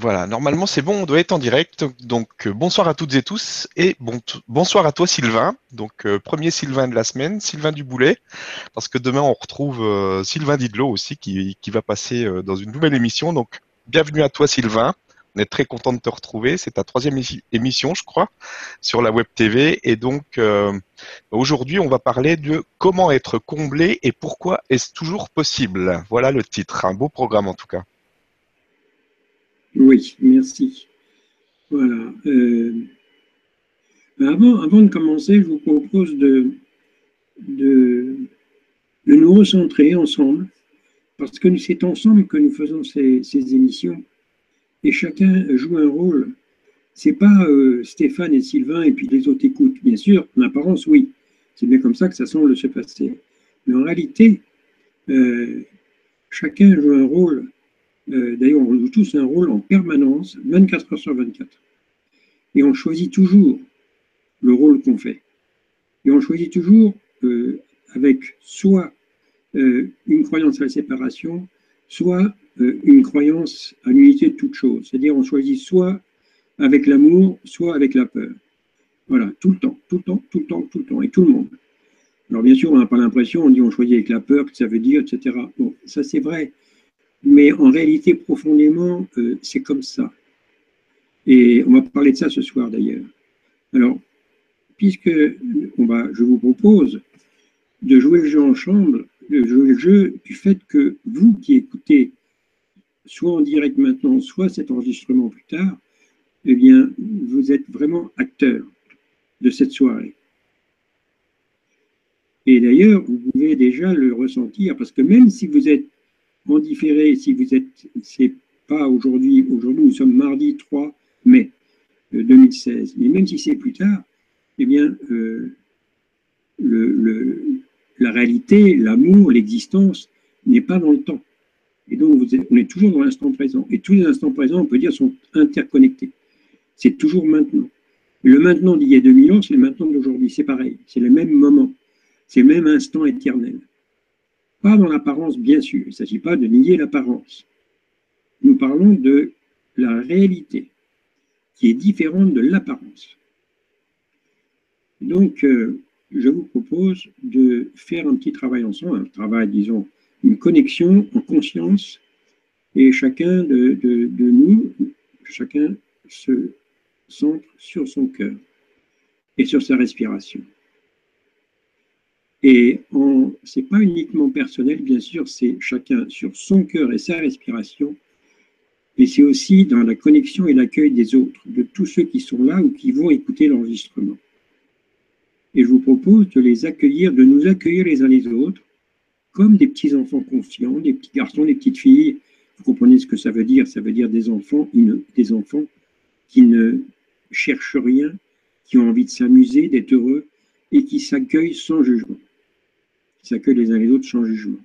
Voilà, normalement c'est bon, on doit être en direct. Donc euh, bonsoir à toutes et tous et bon, bonsoir à toi Sylvain. Donc euh, premier Sylvain de la semaine, Sylvain Duboulet, parce que demain on retrouve euh, Sylvain Didlot aussi qui, qui va passer dans une nouvelle émission. Donc bienvenue à toi Sylvain. On est très content de te retrouver. C'est ta troisième émission, je crois, sur la web TV. Et donc aujourd'hui on va parler de comment être comblé et pourquoi est-ce toujours possible. Voilà le titre. Un beau programme en tout cas. Oui, merci. Voilà. Euh, avant, avant de commencer, je vous propose de, de, nous recentrer ensemble, parce que c'est ensemble que nous faisons ces, émissions, et chacun joue un rôle. C'est pas euh, Stéphane et Sylvain et puis les autres écoutent. Bien sûr, en apparence, oui. C'est bien comme ça que ça semble se passer. Mais en réalité, euh, chacun joue un rôle euh, d'ailleurs, on joue tous un rôle en permanence, 24 heures sur 24. Et on choisit toujours le rôle qu'on fait. Et on choisit toujours euh, avec soit euh, une croyance à la séparation, soit une croyance à l'unité de toute chose. C'est-à-dire on choisit soit avec l'amour, soit avec la peur. Voilà, tout le temps, tout le temps, tout le temps, tout le temps, et tout le monde. Alors bien sûr, on n'a pas l'impression, on dit on choisit avec la peur, que ça veut dire, etc. Bon, ça c'est vrai, mais en réalité, profondément, euh, c'est comme ça. Et on va parler de ça ce soir d'ailleurs. Alors, puisque on va, je vous propose de jouer le jeu en chambre, de jouer le jeu du fait que vous qui écoutez, soit en direct maintenant, soit cet enregistrement plus tard, eh bien, vous êtes vraiment acteur de cette soirée. Et d'ailleurs, vous pouvez déjà le ressentir, parce que même si vous êtes différé, si vous êtes, c'est pas aujourd'hui, aujourd'hui nous sommes mardi 3 mai 2016, euh, mais même si c'est plus tard, eh bien, euh, le, la réalité, l'amour, l'existence n'est pas dans le temps. Et donc, on est toujours dans l'instant présent. Et tous les instants présents, on peut dire, sont interconnectés. C'est toujours maintenant. Le maintenant d'il y a 2000 ans, c'est le maintenant d'aujourd'hui. C'est pareil. C'est le même moment. C'est le même instant éternel. Pas dans l'apparence, bien sûr. Il ne s'agit pas de nier l'apparence. Nous parlons de la réalité, qui est différente de l'apparence. Donc, euh, je vous propose de faire un petit travail ensemble, un travail, disons, une connexion en conscience, et chacun de, de nous, chacun se centre sur son cœur et sur sa respiration. Et ce n'est pas uniquement personnel, bien sûr, c'est chacun sur son cœur et sa respiration, mais c'est aussi dans la connexion et l'accueil des autres, de tous ceux qui sont là ou qui vont écouter l'enregistrement. Et je vous propose de les accueillir, de nous accueillir les uns les autres, comme des petits enfants conscients, des petits garçons, des petites filles. Vous comprenez ce que ça veut dire? Ça veut dire des enfants, des enfants qui ne cherchent rien, qui ont envie de s'amuser, d'être heureux et qui s'accueillent sans jugement qui s'accueillent les uns les autres sans jugement.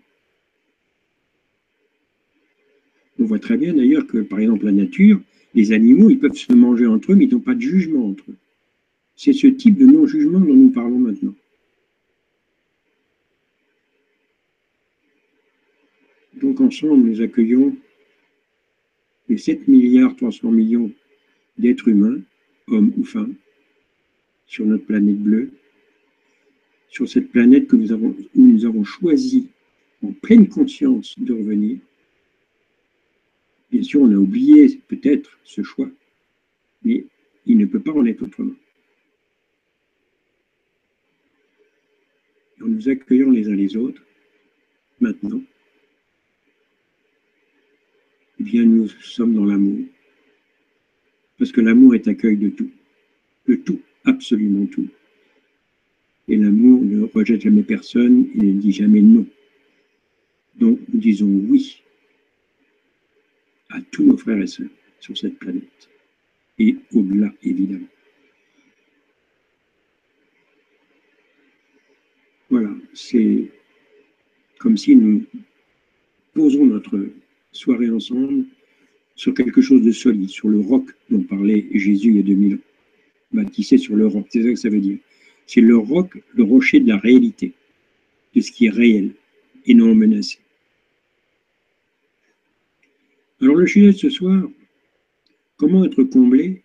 On voit très bien d'ailleurs que, par exemple, la nature, les animaux, ils peuvent se manger entre eux, mais ils n'ont pas de jugement entre eux. C'est ce type de non-jugement dont nous parlons maintenant. Donc ensemble, nous accueillons les 7 milliards 300 millions d'êtres humains, hommes ou femmes, sur notre planète bleue, sur cette planète que nous avons, où nous avons choisi en pleine conscience de revenir. Bien sûr, on a oublié peut-être ce choix, mais il ne peut pas en être autrement. en nous accueillant les uns les autres, maintenant, eh bien, nous sommes dans l'amour, parce que l'amour est accueil de tout, de tout, absolument tout. Et l'amour ne rejette jamais personne et ne dit jamais non. Donc nous disons oui à tous nos frères et sœurs sur cette planète et au-delà, évidemment. Voilà, c'est comme si nous posons notre soirée ensemble sur quelque chose de solide, sur le roc dont parlait Jésus il y a 2000 ans. Baptisé sur le roc, c'est ça que ça veut dire. C'est le roc, le rocher de la réalité, de ce qui est réel et non menacé. Alors le sujet de ce soir, Comment être comblé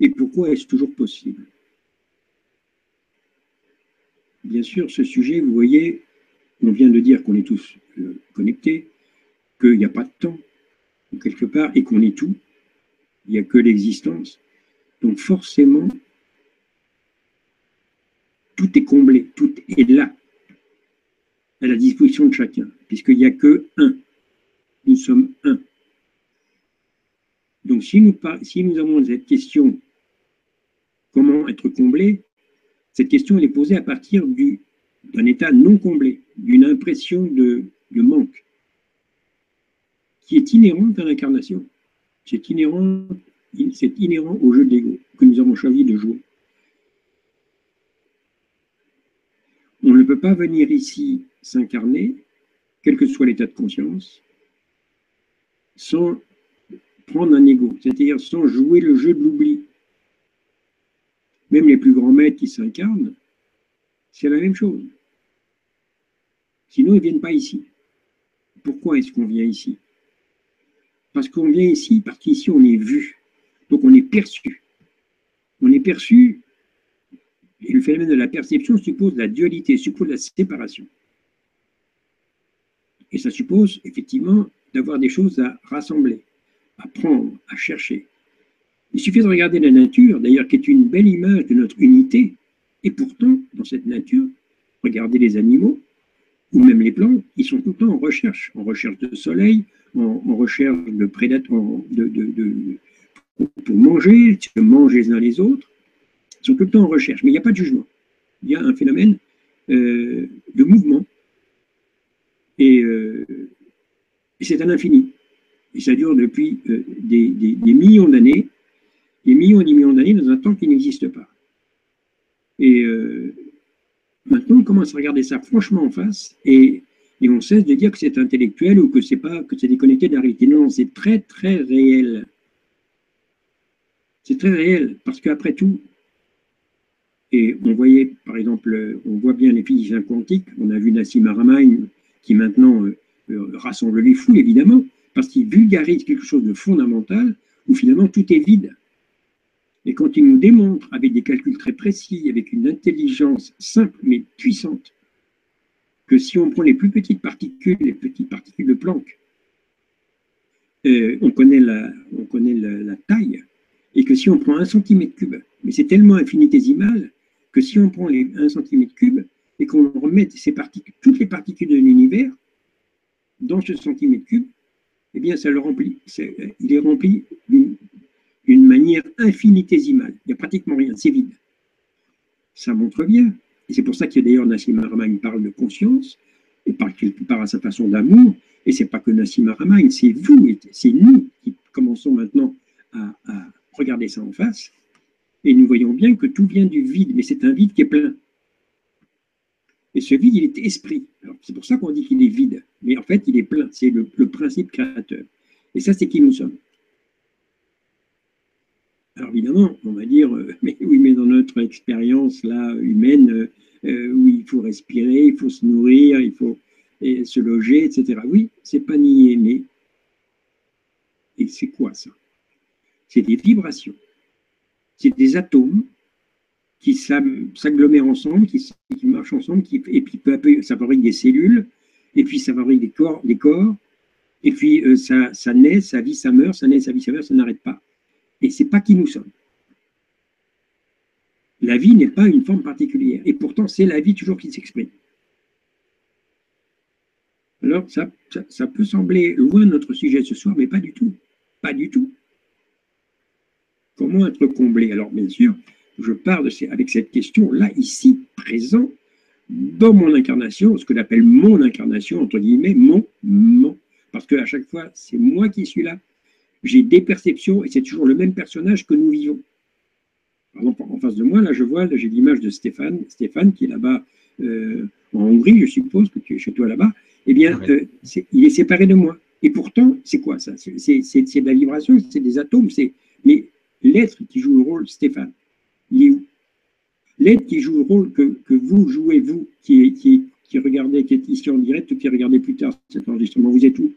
Et pourquoi est-ce toujours possible? Bien sûr, ce sujet, vous voyez, on vient de dire qu'on est tous euh, connectés, qu'il n'y a pas de temps, quelque part, et qu'on est tout. Il n'y a que l'existence. Donc forcément, tout est comblé, tout est là, à la disposition de chacun, puisqu'il n'y a que un. Nous sommes un. Donc si nous, avons cette question, comment être comblé, cette question est posée à partir d'un état non comblé, d'une impression de, manque, qui est inhérente à l'incarnation. C'est inhérent, inhérent au jeu de que nous avons choisi de jouer. On ne pas venir ici s'incarner, quel que soit l'état de conscience, sans prendre un ego, c'est-à-dire sans jouer le jeu de l'oubli. Même les plus grands maîtres qui s'incarnent, c'est la même chose. Sinon, ils ne viennent pas ici. Pourquoi est-ce qu'on vient ici? Parce qu'on vient ici parce qu'ici, on est vu. Donc, on est perçu. On est perçu et le phénomène de la perception suppose la dualité, suppose la séparation. Et ça suppose effectivement d'avoir des choses à rassembler, à prendre, à chercher. Il suffit de regarder la nature, d'ailleurs, qui est une belle image de notre unité. Et pourtant, dans cette nature, regardez les animaux, ou même les plantes, ils sont tout le temps en recherche, en recherche de soleil, en, recherche de prédateurs, pour manger, se manger les uns les autres sont tout le temps en recherche, mais il n'y a pas de jugement. Il y a un phénomène euh, de mouvement. Euh, et, c'est à l'infini. Et ça dure depuis euh, des, millions d'années, des millions et des millions d'années dans un temps qui n'existe pas. Et maintenant, on commence à regarder ça franchement en face et, et on cesse de dire que c'est intellectuel ou que c'est pas que c'est déconnecté de la réalité. Non, c'est très très réel. C'est très réel parce qu'après tout, et on voyait, par exemple, on voit bien les physiciens quantiques, on a vu Nassim Haramein qui maintenant euh, euh, rassemble les foules, évidemment, parce qu'il vulgarise quelque chose de fondamental où finalement tout est vide. Et quand il nous démontre avec des calculs très précis, avec une intelligence simple mais puissante, que si on prend les plus petites particules, les petites particules de Planck, euh, on connaît, la, on connaît la, taille, et que si on prend un centimètre cube, mais c'est tellement infinitésimal que si on prend les 1 cm3 et qu'on remet ces particules, toutes les particules de l'univers dans ce centimètre cube, eh bien, ça le remplit, il est rempli d'une manière infinitésimale. Il n'y a pratiquement rien, c'est vide. Ça montre bien, et c'est pour ça que d'ailleurs Nassim Haramein parle de conscience, et par quelque part à sa façon d'amour, et c'est pas que Nassim Haramein, c'est vous, c'est nous qui commençons maintenant à regarder ça en face, et nous voyons bien que tout vient du vide, mais c'est un vide qui est plein. Et ce vide, il est esprit. C'est pour ça qu'on dit qu'il est vide. Mais en fait, il est plein. C'est le, principe créateur. Et ça, c'est qui nous sommes. Alors évidemment, on va dire, euh, mais oui, mais dans notre expérience là humaine, euh, euh, il faut respirer, il faut se nourrir, il faut se loger, etc. Oui, c'est pas nier, mais et c'est quoi ça? C'est des vibrations c'est des atomes qui s'agglomèrent ensemble, qui, marchent ensemble, et puis peu à peu, ça fabrique des cellules, et puis ça fabrique des corps, des corps et puis euh, ça, naît, ça vit, ça meurt, ça naît, ça vit, ça meurt, ça n'arrête pas. Et c'est pas qui nous sommes. La vie n'est pas une forme particulière, et pourtant c'est la vie toujours qui s'exprime. Alors ça, ça peut sembler loin de notre sujet ce soir, mais pas du tout. Pas du tout. Comment être comblé? Alors, bien sûr, je pars de avec cette question là, ici, présent, dans mon incarnation, ce que j'appelle mon incarnation, entre guillemets, mon, mon. Parce qu'à chaque fois, c'est moi qui suis là. J'ai des perceptions et c'est toujours le même personnage que nous vivons. Par exemple, en face de moi, là, je vois, j'ai l'image de Stéphane, Stéphane qui est là-bas euh, en Hongrie, je suppose que tu es chez toi là-bas. Eh bien, euh, il est séparé de moi. Et pourtant, c'est quoi ça? C'est de la vibration, c'est des atomes. Mais l'être qui joue le rôle, Stéphane, il est où L'être qui joue le rôle que, vous jouez, vous, qui, qui, regardez, qui est ici en direct, ou qui regardez plus tard cet enregistrement, vous êtes où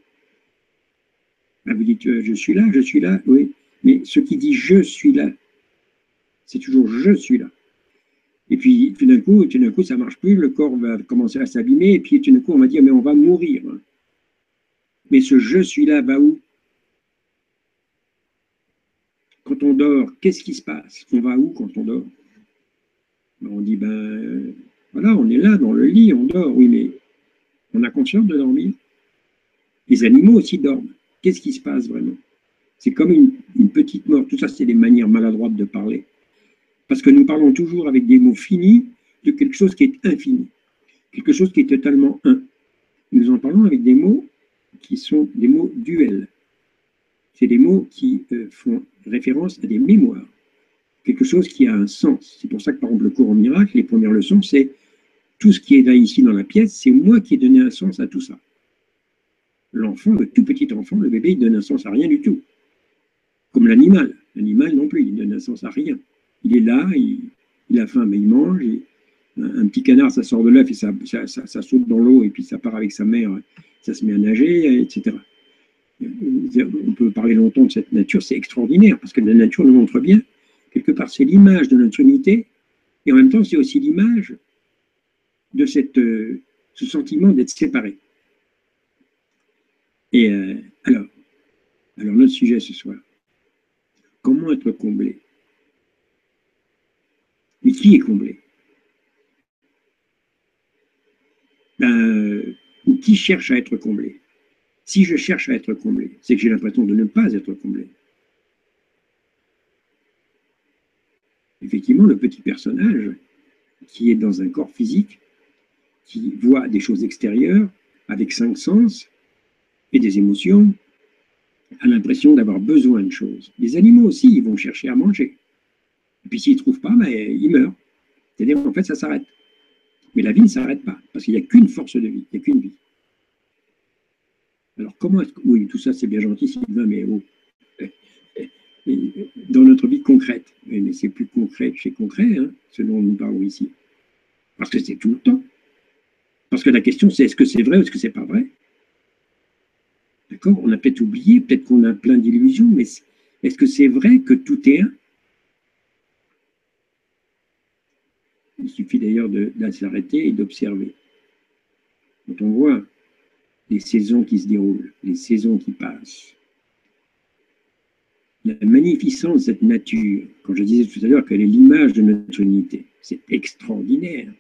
Ah, vous dites, euh, je suis là, je suis là, oui. Mais ce qui dit je suis là, c'est toujours je suis là. Et puis, tout d'un coup, tout d'un coup, ça marche plus, le corps va commencer à s'abîmer, et puis tout d'un coup, on va dire, mais on va mourir. Mais ce je suis là va où Quand on dort, qu'est-ce qui se passe? On va où quand on dort? Ben, On dit, ben voilà, on est là dans le lit, on dort, oui, mais on a conscience de dormir. Les animaux aussi dorment. Qu'est-ce qui se passe vraiment? C'est comme une, petite mort. Tout ça, c'est des manières maladroites de parler. Parce que nous parlons toujours avec des mots finis de quelque chose qui est infini, quelque chose qui est totalement un. Nous en parlons avec des mots qui sont des mots duels. C'est des mots qui euh, font référence à des mémoires, quelque chose qui a un sens. C'est pour ça que, par exemple, le cours en miracle, les premières leçons, c'est tout ce qui est là ici dans la pièce, c'est moi qui ai donné un sens à tout ça l'enfant, le tout petit enfant, le bébé, il donne un sens à rien du tout. Comme l'animal. L'animal non plus, il donne un sens à rien. Il est là, il, a faim, mais il mange. un, petit canard, ça sort de l'œuf et ça, ça, saute dans l'eau et puis ça part avec sa mère, ça se met à nager, etc. On peut parler longtemps de cette nature, c'est extraordinaire parce que la nature nous montre bien, quelque part, c'est l'image de notre unité et en même temps, c'est aussi l'image de euh, ce sentiment d'être séparé. Et euh, alors, alors, notre sujet ce soir, comment être comblé? Mais qui est comblé? Ben, Qui cherche à être comblé? Si je cherche à être comblé, c'est que j'ai l'impression de ne pas être comblé. Effectivement, le petit personnage qui est dans un corps physique, qui voit des choses extérieures avec cinq sens, et des émotions, a l'impression d'avoir besoin de choses. Les animaux aussi, ils vont chercher à manger. Et puis s'ils ne trouvent pas, ben, ils meurent. C'est-à-dire qu'en fait, ça s'arrête. Mais la vie ne s'arrête pas, parce qu'il n'y a qu'une force de vie, il n'y a qu'une vie. Alors comment est-ce que... Oui, tout ça c'est bien gentil, Sylvain, mais oh, dans notre vie concrète, mais c'est plus concret chez concret, hein, ce dont nous parlons ici. Parce que c'est tout le temps. Parce que la question c'est est-ce que c'est vrai ou est-ce que c'est pas vrai? D'accord? On a peut-être oublié, peut-être qu'on a plein d'illusions, mais est-ce que c'est vrai que tout est un? Il suffit d'ailleurs de, s'arrêter et d'observer. Quand on voit les saisons qui se déroulent, les saisons qui passent, la magnificence de cette nature, quand je disais tout à l'heure qu'elle est l'image de notre unité, c'est extraordinaire.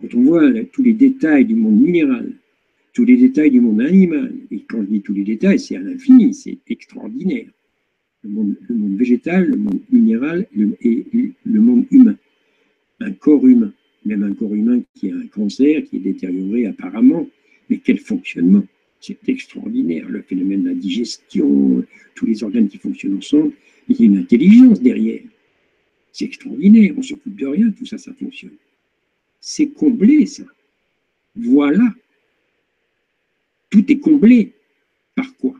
Quand on voit tous les détails du monde minéral, tous les détails du monde animal. Et quand je dis tous les détails, c'est à l'infini, c'est extraordinaire. Le monde, végétal, le monde minéral et le monde humain. Un corps humain, même un corps humain qui a un cancer, qui est détérioré apparemment, mais quel fonctionnement C'est extraordinaire, le phénomène de la digestion, tous les organes qui fonctionnent ensemble, il y a une intelligence derrière. C'est extraordinaire, on ne s'occupe de rien, tout ça, ça fonctionne. C'est comblé, ça. Voilà tout est comblé. Par quoi?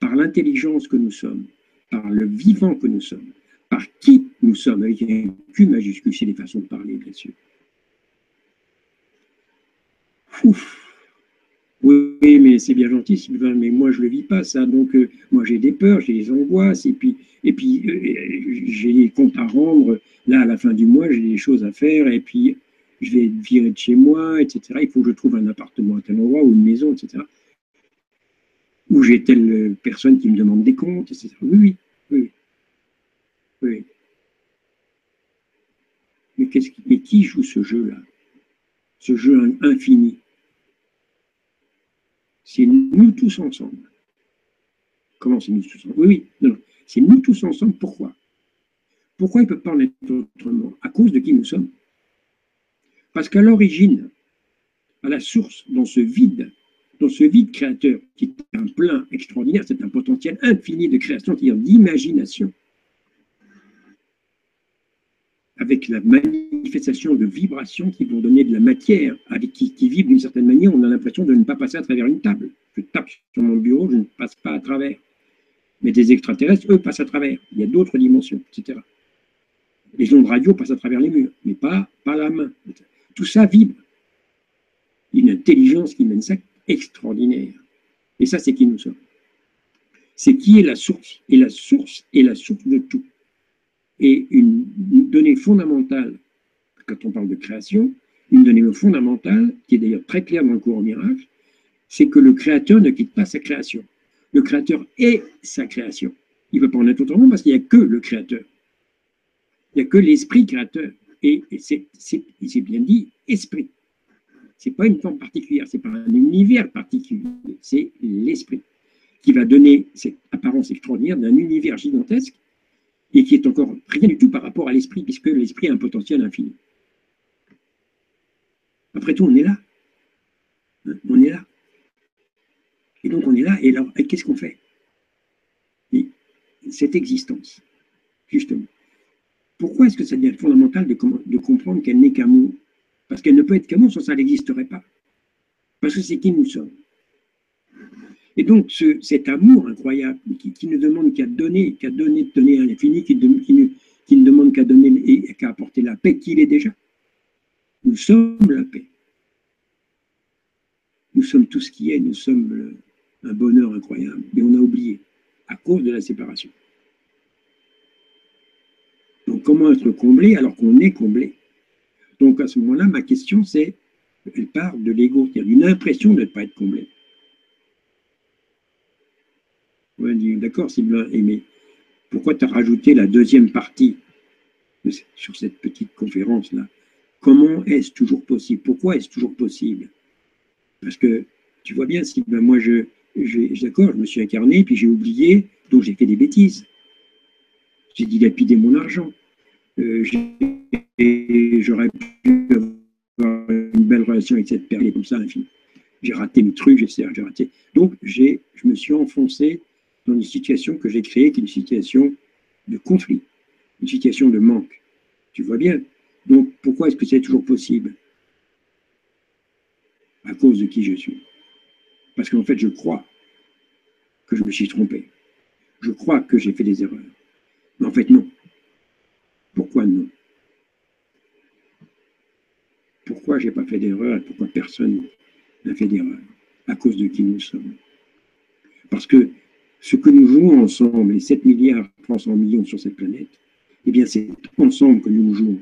Par l'intelligence que nous sommes, par le vivant que nous sommes, par qui nous sommes, avec un Q majuscule, c'est des façons de parler, bien sûr. Ouf. Oui, mais c'est bien gentil, Sylvain, mais moi je ne le vis pas, ça. Donc, euh, moi j'ai des peurs, j'ai des angoisses, et puis, et puis euh, j'ai des comptes à rendre. Là, à la fin du mois, j'ai des choses à faire, et puis je vais virer de chez moi, etc. Il faut que je trouve un appartement à tel endroit ou une maison, etc. Ou j'ai telle personne qui me demande des comptes, etc. Oui, oui, oui. Mais, qui, mais qui joue ce jeu-là? Ce jeu infini C'est nous tous ensemble. Comment c'est nous tous ensemble? Oui, oui, non, c'est nous tous ensemble. Pourquoi? Pourquoi il ne peut pas en être autrement? À cause de qui nous sommes? Parce qu'à l'origine, à la source, dans ce vide, dans ce vide créateur, qui est un plein extraordinaire, c'est un potentiel infini de création, c'est-à-dire d'imagination, avec la manifestation de vibrations qui vont donner de la matière, avec qui, vibre d'une certaine manière, on a l'impression de ne pas passer à travers une table. Je tape sur mon bureau, je ne passe pas à travers. Mais des extraterrestres, eux, passent à travers. Il y a d'autres dimensions, etc. Les ondes radio passent à travers les murs, mais pas, pas la main. Tout ça vibre. Une intelligence qui mène ça extraordinaire. Et ça, c'est qui nous sommes. C'est qui est la source, et la source est la source de tout. Et une donnée fondamentale, quand on parle de création, une donnée fondamentale, qui est d'ailleurs très claire dans le cours miracle, c'est que le créateur ne quitte pas sa création. Le créateur est sa création. Il ne peut pas en être autrement parce qu'il n'y a que le créateur. Il n'y a que l'esprit créateur. Et, c'est bien dit, esprit. Ce n'est pas une forme particulière, ce n'est pas un univers particulier, c'est l'esprit qui va donner cette apparence extraordinaire d'un univers gigantesque et qui est encore rien du tout par rapport à l'esprit, puisque l'esprit a un potentiel infini. Après tout, on est là. Hein, on est là. Et donc on est là, et alors qu'est-ce qu'on fait? Cette existence, justement. Pourquoi est-ce que ça devient fondamental de, de comprendre qu'elle n'est qu'amour? Parce qu'elle ne peut être qu'amour, sans ça, elle n'existerait pas. Parce que c'est qui nous sommes. Et donc, cet amour incroyable, qui, ne demande qu'à donner, qu'à donner, donner à l'infini, qui, qui, ne, demande qu'à donner et qu'à apporter la paix qu'il est déjà. Nous sommes la paix. Nous sommes tout ce qui est, nous sommes un bonheur incroyable. Mais on a oublié, à cause de la séparation. Donc, comment être comblé alors qu'on est comblé? Donc, à ce moment-là, ma question, c'est, elle part de l'ego, il y a une impression de ne pas être comblé. Dit, d'accord, Sylvain, mais pourquoi tu as rajouté la deuxième partie sur cette petite conférence-là Comment est-ce toujours possible? Pourquoi est-ce toujours possible? Parce que tu vois bien, Sylvain, moi, je, d'accord, je me suis incarné, puis j'ai oublié, donc j'ai fait des bêtises. J'ai dilapidé mon argent. Euh, j'aurais pu avoir une belle relation avec cette personne comme ça, J'ai raté mes trucs, j'ai raté. Donc, je me suis enfoncé dans une situation que j'ai créée, qui est une situation de conflit, une situation de manque. Tu vois bien. Donc, pourquoi est-ce que c'est toujours possible? À cause de qui je suis. Parce qu'en fait, je crois que je me suis trompé. Je crois que j'ai fait des erreurs. Mais en fait, non. Pourquoi non? Pourquoi j'ai pas fait d'erreur et pourquoi personne n'a fait d'erreur À cause de qui nous sommes? Parce que ce que nous jouons ensemble, les 7 milliards 300 millions sur cette planète, eh bien, c'est ensemble que nous jouons.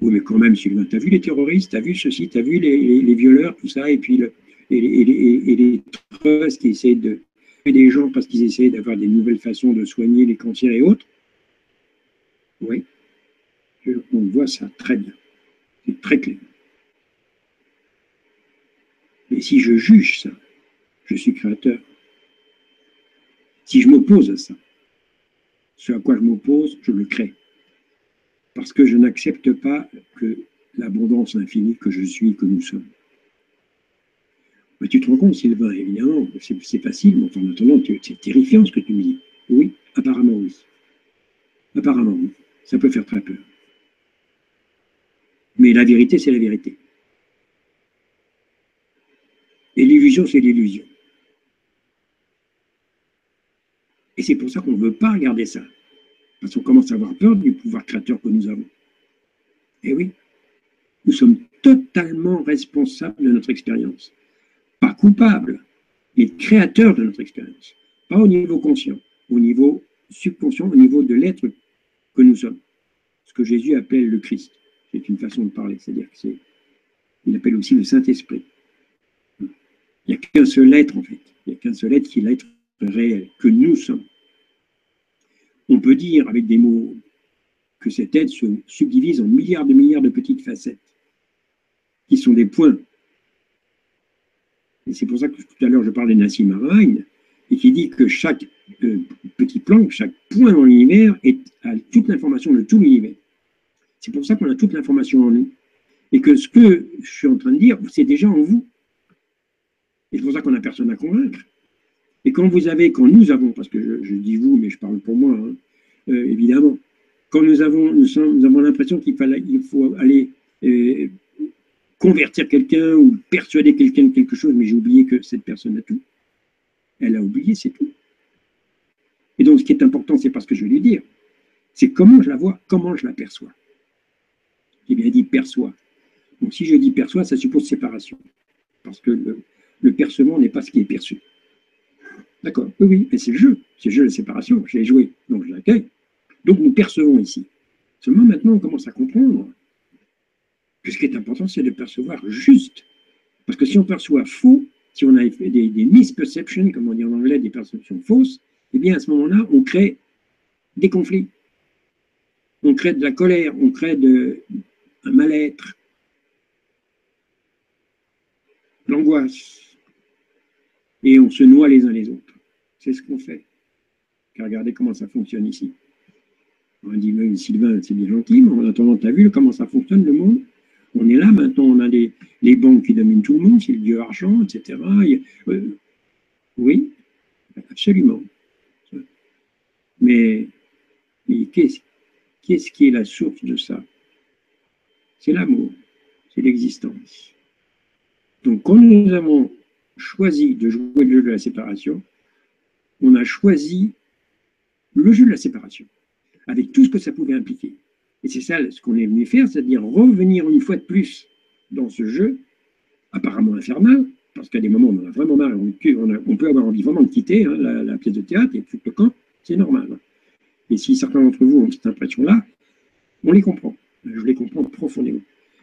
Oui, mais quand même, Sylvain, as vu les terroristes, tu as vu ceci, tu as vu les, violeurs, tout ça, et puis le, et, les trusts qui essayent de des gens parce qu'ils essayent d'avoir des nouvelles façons de soigner les cancers et autres? Oui, on voit ça très bien. C'est très clair. Mais si je juge ça, je suis créateur. Si je m'oppose à ça, ce à quoi je m'oppose, je le crée. Parce que je n'accepte pas que l'abondance infinie que je suis, que nous sommes. Mais tu te rends compte, Sylvain, évidemment, c'est facile, mais en attendant, c'est terrifiant ce que tu me dis. Oui, apparemment oui. Apparemment oui. Ça peut faire très peur. Mais la vérité, c'est la vérité. Et l'illusion, c'est l'illusion. Et c'est pour ça qu'on ne veut pas regarder ça. Parce qu'on commence à avoir peur du pouvoir créateur que nous avons. Et oui, nous sommes totalement responsables de notre expérience. Pas coupables, mais créateurs de notre expérience. Pas au niveau conscient, au niveau subconscient, au niveau de l'être que nous sommes. Ce que Jésus appelle le Christ. C'est une façon de parler, c'est-à-dire que c'est. Il appelle aussi le Saint-Esprit. Il n'y a qu'un seul être, en fait. Il n'y a qu'un seul être qui est l'être réel, que nous sommes. On peut dire avec des mots que cet être se subdivise en milliards de milliards de petites facettes, qui sont des points. Et c'est pour ça que tout à l'heure je parlais de Nassim et qui dit que chaque euh, petit plan, chaque point dans l'univers a toute l'information de tout l'univers. C'est pour ça qu'on a toute l'information en nous. Et que ce que je suis en train de dire, c'est déjà en vous. Et c'est pour ça qu'on n'a personne à convaincre. Et quand vous avez, quand nous avons, parce que je, dis vous, mais je parle pour moi, hein, euh, évidemment, quand nous avons, nous, avons l'impression qu'il il faut aller euh, convertir quelqu'un ou persuader quelqu'un de quelque chose, mais j'ai oublié que cette personne a tout. Elle a oublié, c'est tout. Et donc, ce qui est important, c'est pas ce que je vais lui dire, c'est comment je la vois, comment je la perçois. J'ai bien dit perçoit. Donc, si je dis perçoit, ça suppose séparation. Parce que le, le percevant n'est pas ce qui est perçu. D'accord Oui, oui, mais c'est le jeu. C'est le jeu de la séparation. Je l'ai joué, donc je l'accueille. Donc nous percevons ici. Seulement maintenant, on commence à comprendre que ce qui est important, c'est de percevoir juste. Parce que si on perçoit faux, si on a des, des misperceptions, comme on dit en anglais, des perceptions fausses, eh bien à ce moment-là, on crée des conflits. On crée de la colère, on crée de, un mal-être, l'angoisse, et on se noie les uns les autres. C'est ce qu'on fait. regardez comment ça fonctionne ici. On dit, mais Sylvain, c'est bien gentil, mais en attendant, tu as vu comment ça fonctionne le monde? On est là maintenant, on a les, les banques qui dominent tout le monde, c'est le dieu argent, etc. Euh, oui, absolument. Mais, qu'est-ce qui est la source de ça? C'est l'amour, c'est l'existence. Donc quand nous avons choisi de jouer le jeu de la séparation, on a choisi le jeu de la séparation avec tout ce que ça pouvait impliquer. Et c'est ça ce qu'on est venu faire, c'est-à-dire revenir une fois de plus dans ce jeu, apparemment infernal, parce qu'à des moments on en a vraiment marre, on, on, peut avoir envie vraiment de quitter hein, la, pièce de théâtre et tout le camp, c'est normal. Et si certains d'entre vous ont cette impression-là, on les comprend. Je les comprends profondément.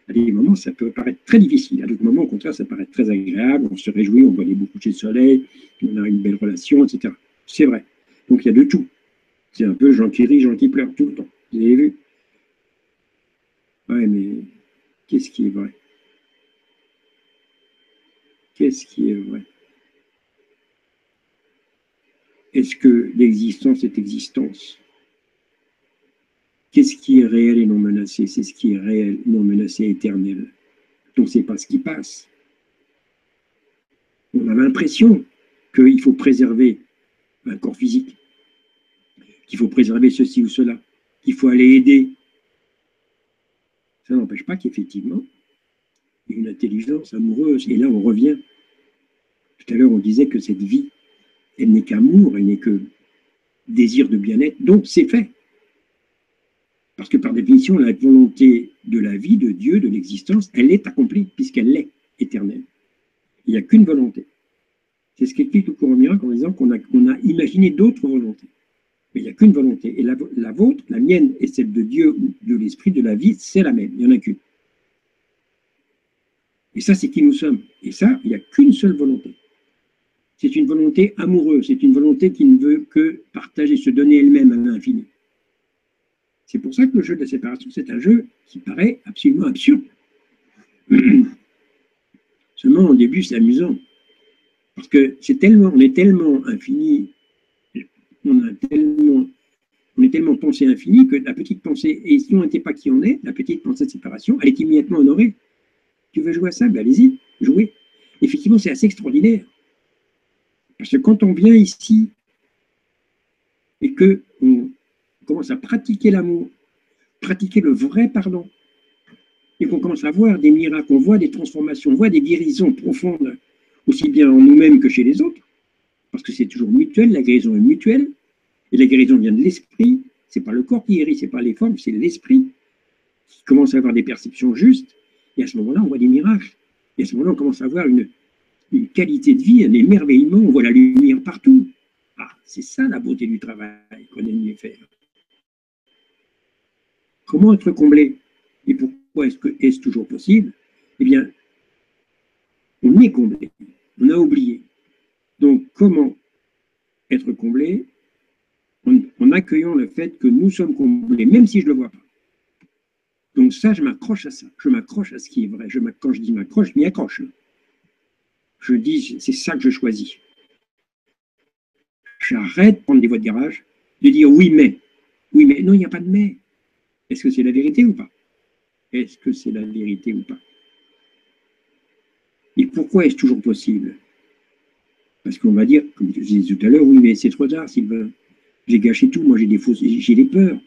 À des moments, ça peut paraître très difficile. À d'autres moments, au contraire, ça paraît très agréable. On se réjouit, on voit les beaux couchers de soleil, on a une belle relation, etc. C'est vrai. Donc il y a de tout. C'est un peu Jean qui rit, Jean qui pleure tout le temps. Vous avez vu? Ouais, mais qu'est-ce qui est vrai? Qu'est-ce qui est vrai? Est-ce que l'existence est existence? Qu'est-ce qui est réel et non menacé? C'est ce qui est réel, non menacé, éternel. On ne sait pas ce qui passe. On a l'impression qu'il faut préserver un corps physique qu'il faut préserver ceci ou cela, qu'il faut aller aider. Ça n'empêche pas qu'effectivement, une intelligence amoureuse. Et là, on revient. Tout à l'heure, on disait que cette vie, elle n'est qu'amour, elle n'est que désir de bien-être. Donc, c'est fait. Parce que par définition, la volonté de la vie, de Dieu, de l'existence, elle est accomplie, puisqu'elle est éternelle. Il n'y a qu'une volonté. C'est ce qu'explique le courant miracle en disant qu'on a, imaginé d'autres volontés. Mais il n'y a qu'une volonté. Et la, vôtre, la mienne et celle de Dieu ou de l'esprit de la vie, c'est la même. Il n'y en a qu'une. Et ça, c'est qui nous sommes. Et ça, il n'y a qu'une seule volonté. C'est une volonté amoureuse. C'est une volonté qui ne veut que partager, se donner elle-même à l'infini. C'est pour ça que le jeu de la séparation, c'est un jeu qui paraît absolument absurde. Seulement, au début, c'est amusant. Parce que on est tellement infini on, est tellement pensé infini que la petite pensée, et si on n'était pas qui on est, la petite pensée de séparation, elle est immédiatement honorée. Tu veux jouer à ça? Ben Allez-y, jouez. Effectivement, c'est assez extraordinaire. Parce que quand on vient ici et que on commence à pratiquer l'amour, pratiquer le vrai pardon, et qu'on commence à voir des miracles, on voit des transformations, on voit des guérisons profondes, aussi bien en nous-mêmes que chez les autres, parce que c'est toujours mutuel, la guérison est mutuelle, et la guérison vient de l'esprit, c'est pas le corps qui guérit, c'est pas les formes, c'est l'esprit qui commence à avoir des perceptions justes, et à ce moment-là, on voit des miracles, et à ce moment-là, on commence à avoir une, qualité de vie, un émerveillement, on voit la lumière partout. Ah, c'est ça la beauté du travail qu'on aime faire. Comment être comblé? Et pourquoi est-ce que est-ce toujours possible? Eh bien, on est comblé, on a oublié. Donc, comment être comblé en, accueillant le fait que nous sommes comblés, même si je ne le vois pas. Donc ça, je m'accroche à ça. Je m'accroche à ce qui est vrai. Quand je dis m'accroche, je m'y accroche. Je dis, c'est ça que je choisis. J'arrête de prendre des voies de garage, de dire oui, mais. Oui, mais. Non, il n'y a pas de mais. Est-ce que c'est la vérité ou pas? Est-ce que c'est la vérité ou pas? Et pourquoi est-ce toujours possible? Parce qu'on va dire, comme je disais tout à l'heure, oui, mais c'est trop tard, Sylvain. J'ai gâché tout, moi j'ai des fausses, j'ai des peurs.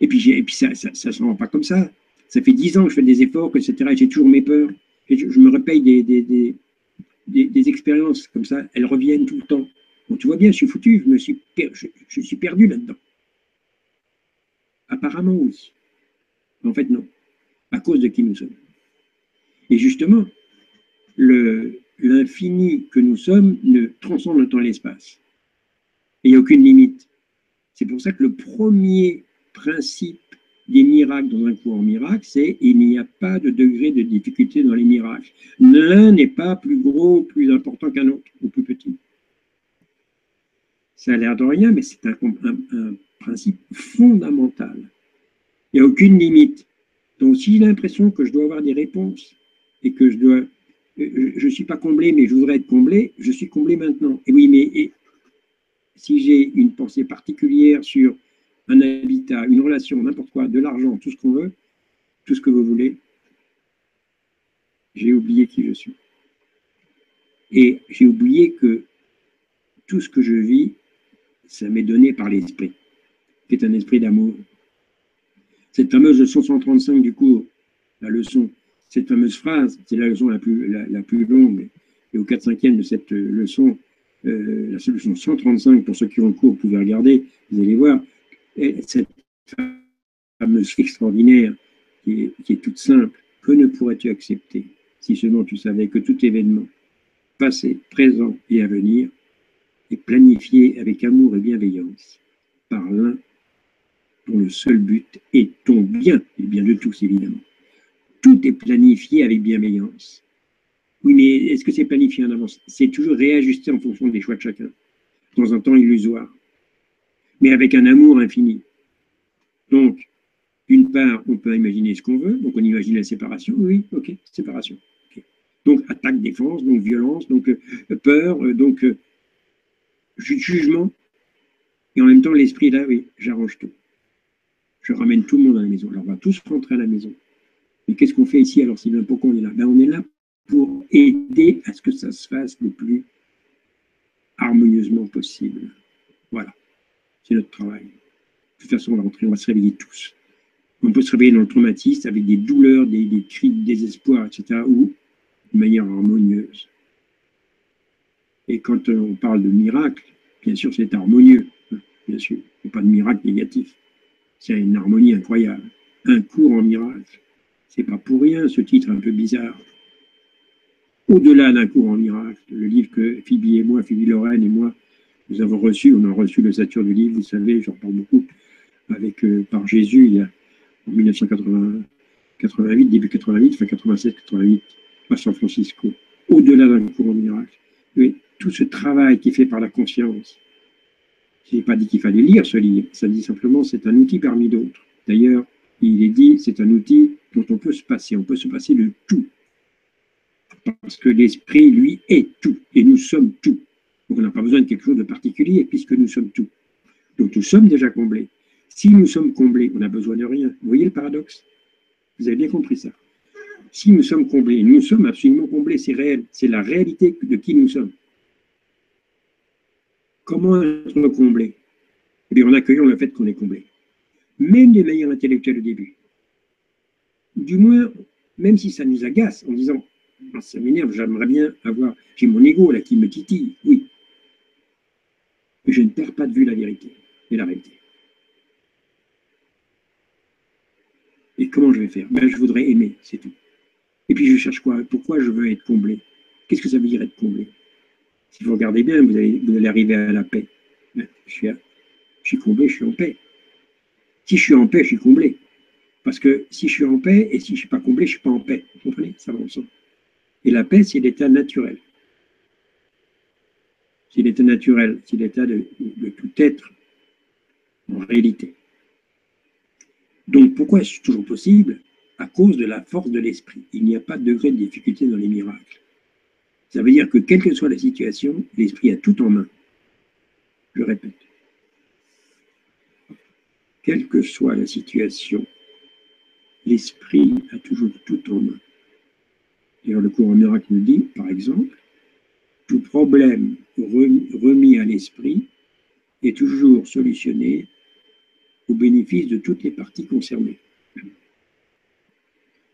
Et puis, et puis ça ne ça, se rend pas comme ça. Ça fait dix ans que je fais des efforts, etc. Et j'ai toujours mes peurs. Et je, me repaye des, des, des, des, expériences comme ça. Elles reviennent tout le temps. Donc tu vois bien, je suis foutu, je, me suis, je, suis perdu là-dedans. Apparemment, oui. En fait, non. À cause de qui nous sommes. Et justement, l'infini que nous sommes ne transcende le temps et l'espace. il n'y a aucune limite. C'est pour ça que le premier principe des miracles dans un cours en miracle, c'est il n'y a pas de degré de difficulté dans les miracles. L'un n'est pas plus gros, plus important qu'un autre, ou plus petit. Ça a l'air de rien, mais c'est un, un, principe fondamental. Il n'y a aucune limite. Donc, si j'ai l'impression que je dois avoir des réponses et que je dois, je ne suis pas comblé, mais je voudrais être comblé, je suis comblé maintenant. Et oui, mais si j'ai une pensée particulière sur un habitat, une relation, n'importe quoi, de l'argent, tout ce qu'on veut, tout ce que vous voulez, j'ai oublié qui je suis. Et j'ai oublié que tout ce que je vis, ça m'est donné par l'esprit, qui est un esprit d'amour. Cette fameuse leçon 135 du cours, la leçon, cette fameuse phrase, c'est la leçon la plus, longue, et au 4-5e de cette leçon, euh, la solution 135, pour ceux qui ont le cours, vous pouvez regarder, vous allez voir, cette fameuse extraordinaire qui est, toute simple, que ne pourrais-tu accepter si seulement tu savais que tout événement, passé, présent et à venir, est planifié avec amour et bienveillance par l'un dont le seul but est ton bien, et bien de tous évidemment. Tout est planifié avec bienveillance. Oui, mais est-ce que c'est planifié en avance? C'est toujours réajusté en fonction des choix de chacun, dans un temps illusoire mais avec un amour infini. Donc, d'une part, on peut imaginer ce qu'on veut, donc on imagine la séparation, oui, ok, séparation. Donc, attaque, défense, donc violence, donc euh, peur, euh, donc euh, jugement, et en même temps, l'esprit là, oui, j'arrange tout. Je ramène tout le monde à la maison. Alors, on va tous rentrer à la maison. Mais qu'est-ce qu'on fait ici alors, Sylvain Pourquoi on est là? Ben, On est là pour aider à ce que ça se fasse le plus harmonieusement possible. Voilà. C'est notre travail. De toute façon, on va on va se réveiller tous. On peut se réveiller dans le traumatisme avec des douleurs, des, cris de désespoir, etc., ou de manière harmonieuse. Et quand on parle de miracle, bien sûr, c'est harmonieux, hein, bien sûr. Il n'y a pas de miracle négatif. C'est une harmonie incroyable. Un cours en miracle. C'est pas pour rien ce titre un peu bizarre. Au-delà d'un cours en miracle, le livre que Phoebe et moi, Phoebe Lorraine et moi, nous avons reçu, on a reçu le Saturne du livre, vous savez, j'en parle beaucoup, avec, euh, par Jésus, il y a, en 1988, début 88, fin 87, 88, à San Francisco, au-delà d'un courant miracle. Mais tout ce travail qui est fait par la conscience, je n'ai pas dit qu'il fallait lire ce livre, ça dit simplement c'est un outil parmi d'autres. D'ailleurs, il est dit c'est un outil dont on peut se passer, on peut se passer de tout. Parce que l'esprit, lui, est tout, et nous sommes tout. Donc on n'a pas besoin de quelque chose de particulier puisque nous sommes tout. Donc nous sommes déjà comblés. Si nous sommes comblés, on n'a besoin de rien. Vous voyez le paradoxe? Vous avez bien compris ça. Si nous sommes comblés, nous sommes absolument comblés, c'est réel. C'est la réalité de qui nous sommes. Comment être comblé? Eh bien, en accueillant le fait qu'on est comblé. Même des manières intellectuelles au début. Du moins, même si ça nous agace en disant ah, ça m'énerve, j'aimerais bien avoir, j'ai mon ego là qui me titille, oui, mais je ne perds pas de vue la vérité et la réalité. Et comment je vais faire? Ben, Je voudrais aimer, c'est tout. Et puis je cherche quoi? Pourquoi je veux être comblé? Qu'est-ce que ça veut dire être comblé? Si vous regardez bien, vous allez, arriver à la paix. Ben, je suis comblé, je suis en paix. Si je suis en paix, je suis comblé. Parce que si je suis en paix et si je ne suis pas comblé, je ne suis pas en paix. Vous comprenez? Ça va ensemble. Et la paix, c'est l'état naturel c'est l'état naturel, c'est l'état de, tout être en réalité. Donc pourquoi est-ce toujours possible? À cause de la force de l'esprit. Il n'y a pas de degré de difficulté dans les miracles. Ça veut dire que quelle que soit la situation, l'esprit a tout en main. Je répète. Quelle que soit la situation, l'esprit a toujours tout en main. D'ailleurs, le courant miracle nous dit, par exemple, tout problème remis à l'esprit est toujours solutionné au bénéfice de toutes les parties concernées.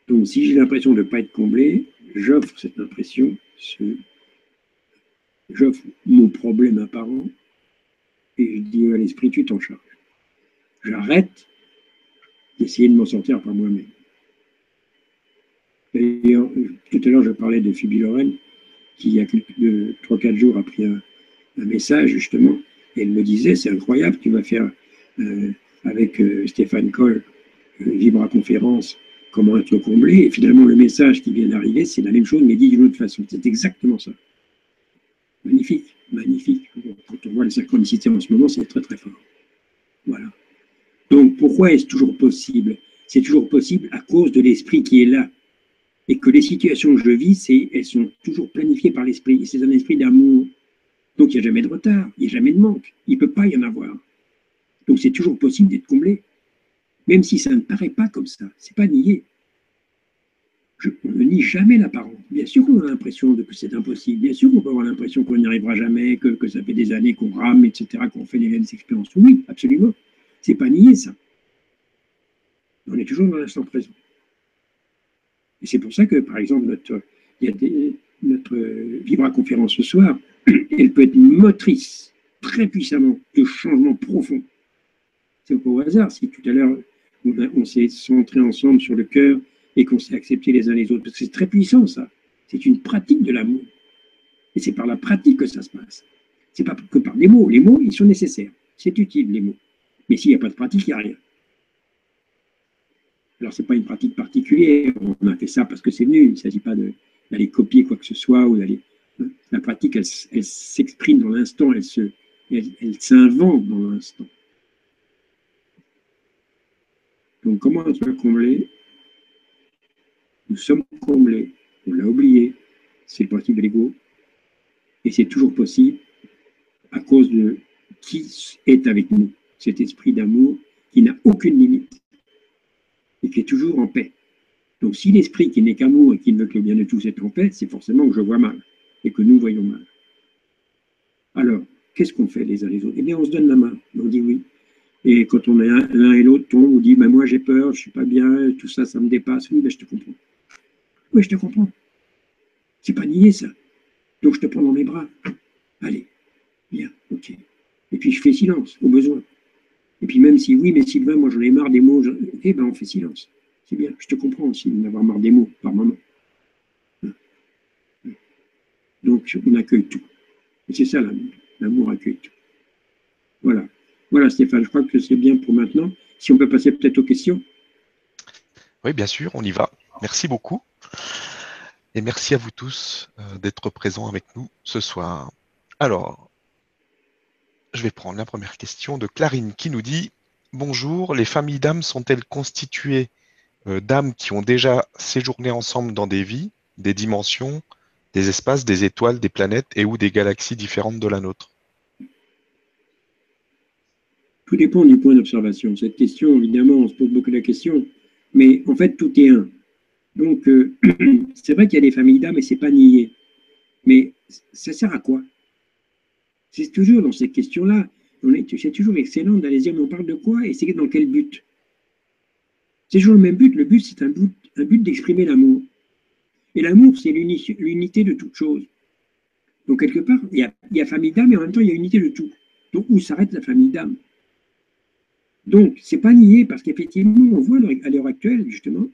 Donc, si j'ai l'impression de ne pas être comblé, j'offre cette impression, j'offre mon problème apparent et je dis à l'esprit, tu t'en charges. J'arrête d'essayer de m'en sortir par moi-même. D'ailleurs, tout à l'heure, je parlais de Phoebe Lorraine qui, il y a 3-4 jours, a pris un, message, justement, et elle me disait C'est incroyable, tu vas faire euh, avec euh, Stéphane Coll une Vibra conférence comment être comblé. Et finalement, le message qui vient d'arriver, c'est la même chose, mais dit d'une autre façon. C'est exactement ça. Magnifique, magnifique. Quand on voit les synchronicités en ce moment, c'est très très fort. Voilà. Pourquoi est-ce toujours possible? C'est toujours possible à cause de l'esprit qui est là. Et que les situations que je vis, elles sont toujours planifiées par l'esprit. C'est un esprit d'amour. Donc il n'y a jamais de retard, il n'y a jamais de manque. Il ne peut pas y en avoir. Donc c'est toujours possible d'être comblé. Même si ça ne paraît pas comme ça. C'est pas nié. On ne nie jamais l'apparence. Bien sûr qu'on a l'impression que c'est impossible. Bien sûr qu'on peut avoir l'impression qu'on n'y arrivera jamais, que, que, ça fait des années qu'on rame, etc., qu'on fait les mêmes expériences. Oui, absolument. C'est pas nier ça. On est toujours dans l'instant présent. Et c'est pour ça que, par exemple, notre, il notre Vibra conférence ce soir, elle peut être motrice très puissamment de changements profonds. C'est pas au hasard si tout à l'heure on, s'est centré ensemble sur le cœur et qu'on s'est accepté les uns les autres. C'est très puissant ça. C'est une pratique de l'amour. Et c'est par la pratique que ça se passe. C'est pas que par des mots. Les mots, ils sont nécessaires. C'est utile, les mots. Mais s'il n'y a pas de pratique, il n'y a rien. Alors, ce n'est pas une pratique particulière. On a fait ça parce que c'est venu. Il ne s'agit pas d'aller copier quoi que ce soit ou d'aller. Hein. La pratique, elle, s'exprime dans l'instant, elle, se, elle, s'invente dans l'instant. Donc, comment on va combler? Nous sommes comblés. On l'a oublié. C'est le principe de l'ego. Et c'est toujours possible à cause de qui est avec nous cet esprit d'amour qui n'a aucune limite et qui est toujours en paix. Donc si l'esprit qui n'est qu'amour et qui ne veut que le bien de tous est en paix, c'est forcément que je vois mal et que nous voyons mal. Alors, qu'est-ce qu'on fait les uns les autres? Eh bien, on se donne la main, on dit oui. Et quand on est l'un et l'autre, on dit ben, moi j'ai peur, je suis pas bien, tout ça, ça me dépasse. Oui, ben, je te comprends. Oui, je te comprends. C'est pas nier ça. Donc je te prends dans mes bras. Allez, bien, ok. Et puis je fais silence, au besoin. Et puis même si oui, mais Sylvain, moi j'en ai marre des mots, eh ben on fait silence. C'est bien, je te comprends aussi d'avoir marre des mots par moment. Donc on accueille tout. Et c'est ça l'amour. L'amour accueille tout. Voilà. Voilà Stéphane, je crois que c'est bien pour maintenant. Si on peut passer peut-être aux questions. Oui, bien sûr, on y va. Merci beaucoup. Et merci à vous tous euh, d'être présents avec nous ce soir. Alors, je vais prendre la première question de Clarine qui nous dit Bonjour, les familles d'âmes sont-elles constituées euh, d'âmes qui ont déjà séjourné ensemble dans des vies, des dimensions, des espaces, des étoiles, des planètes et ou des galaxies différentes de la nôtre? Tout dépend du point d'observation. Cette question, évidemment, on se pose beaucoup la question, mais en fait, tout est un. Donc, euh, c'est vrai qu'il y a des familles d'âmes et c'est pas nié. Mais ça sert à quoi? C'est toujours dans cette question-là. C'est toujours excellent d'aller dire, mais on parle de quoi et c'est dans quel but? C'est toujours le même but. Le but, c'est un but, un but d'exprimer l'amour. Et l'amour, c'est l'unité de toute chose. Donc, quelque part, il y a, famille d'âme et en même temps, il y a unité de tout. Donc, où s'arrête la famille d'âme? Donc, c'est pas nié parce qu'effectivement, on voit à l'heure actuelle, justement,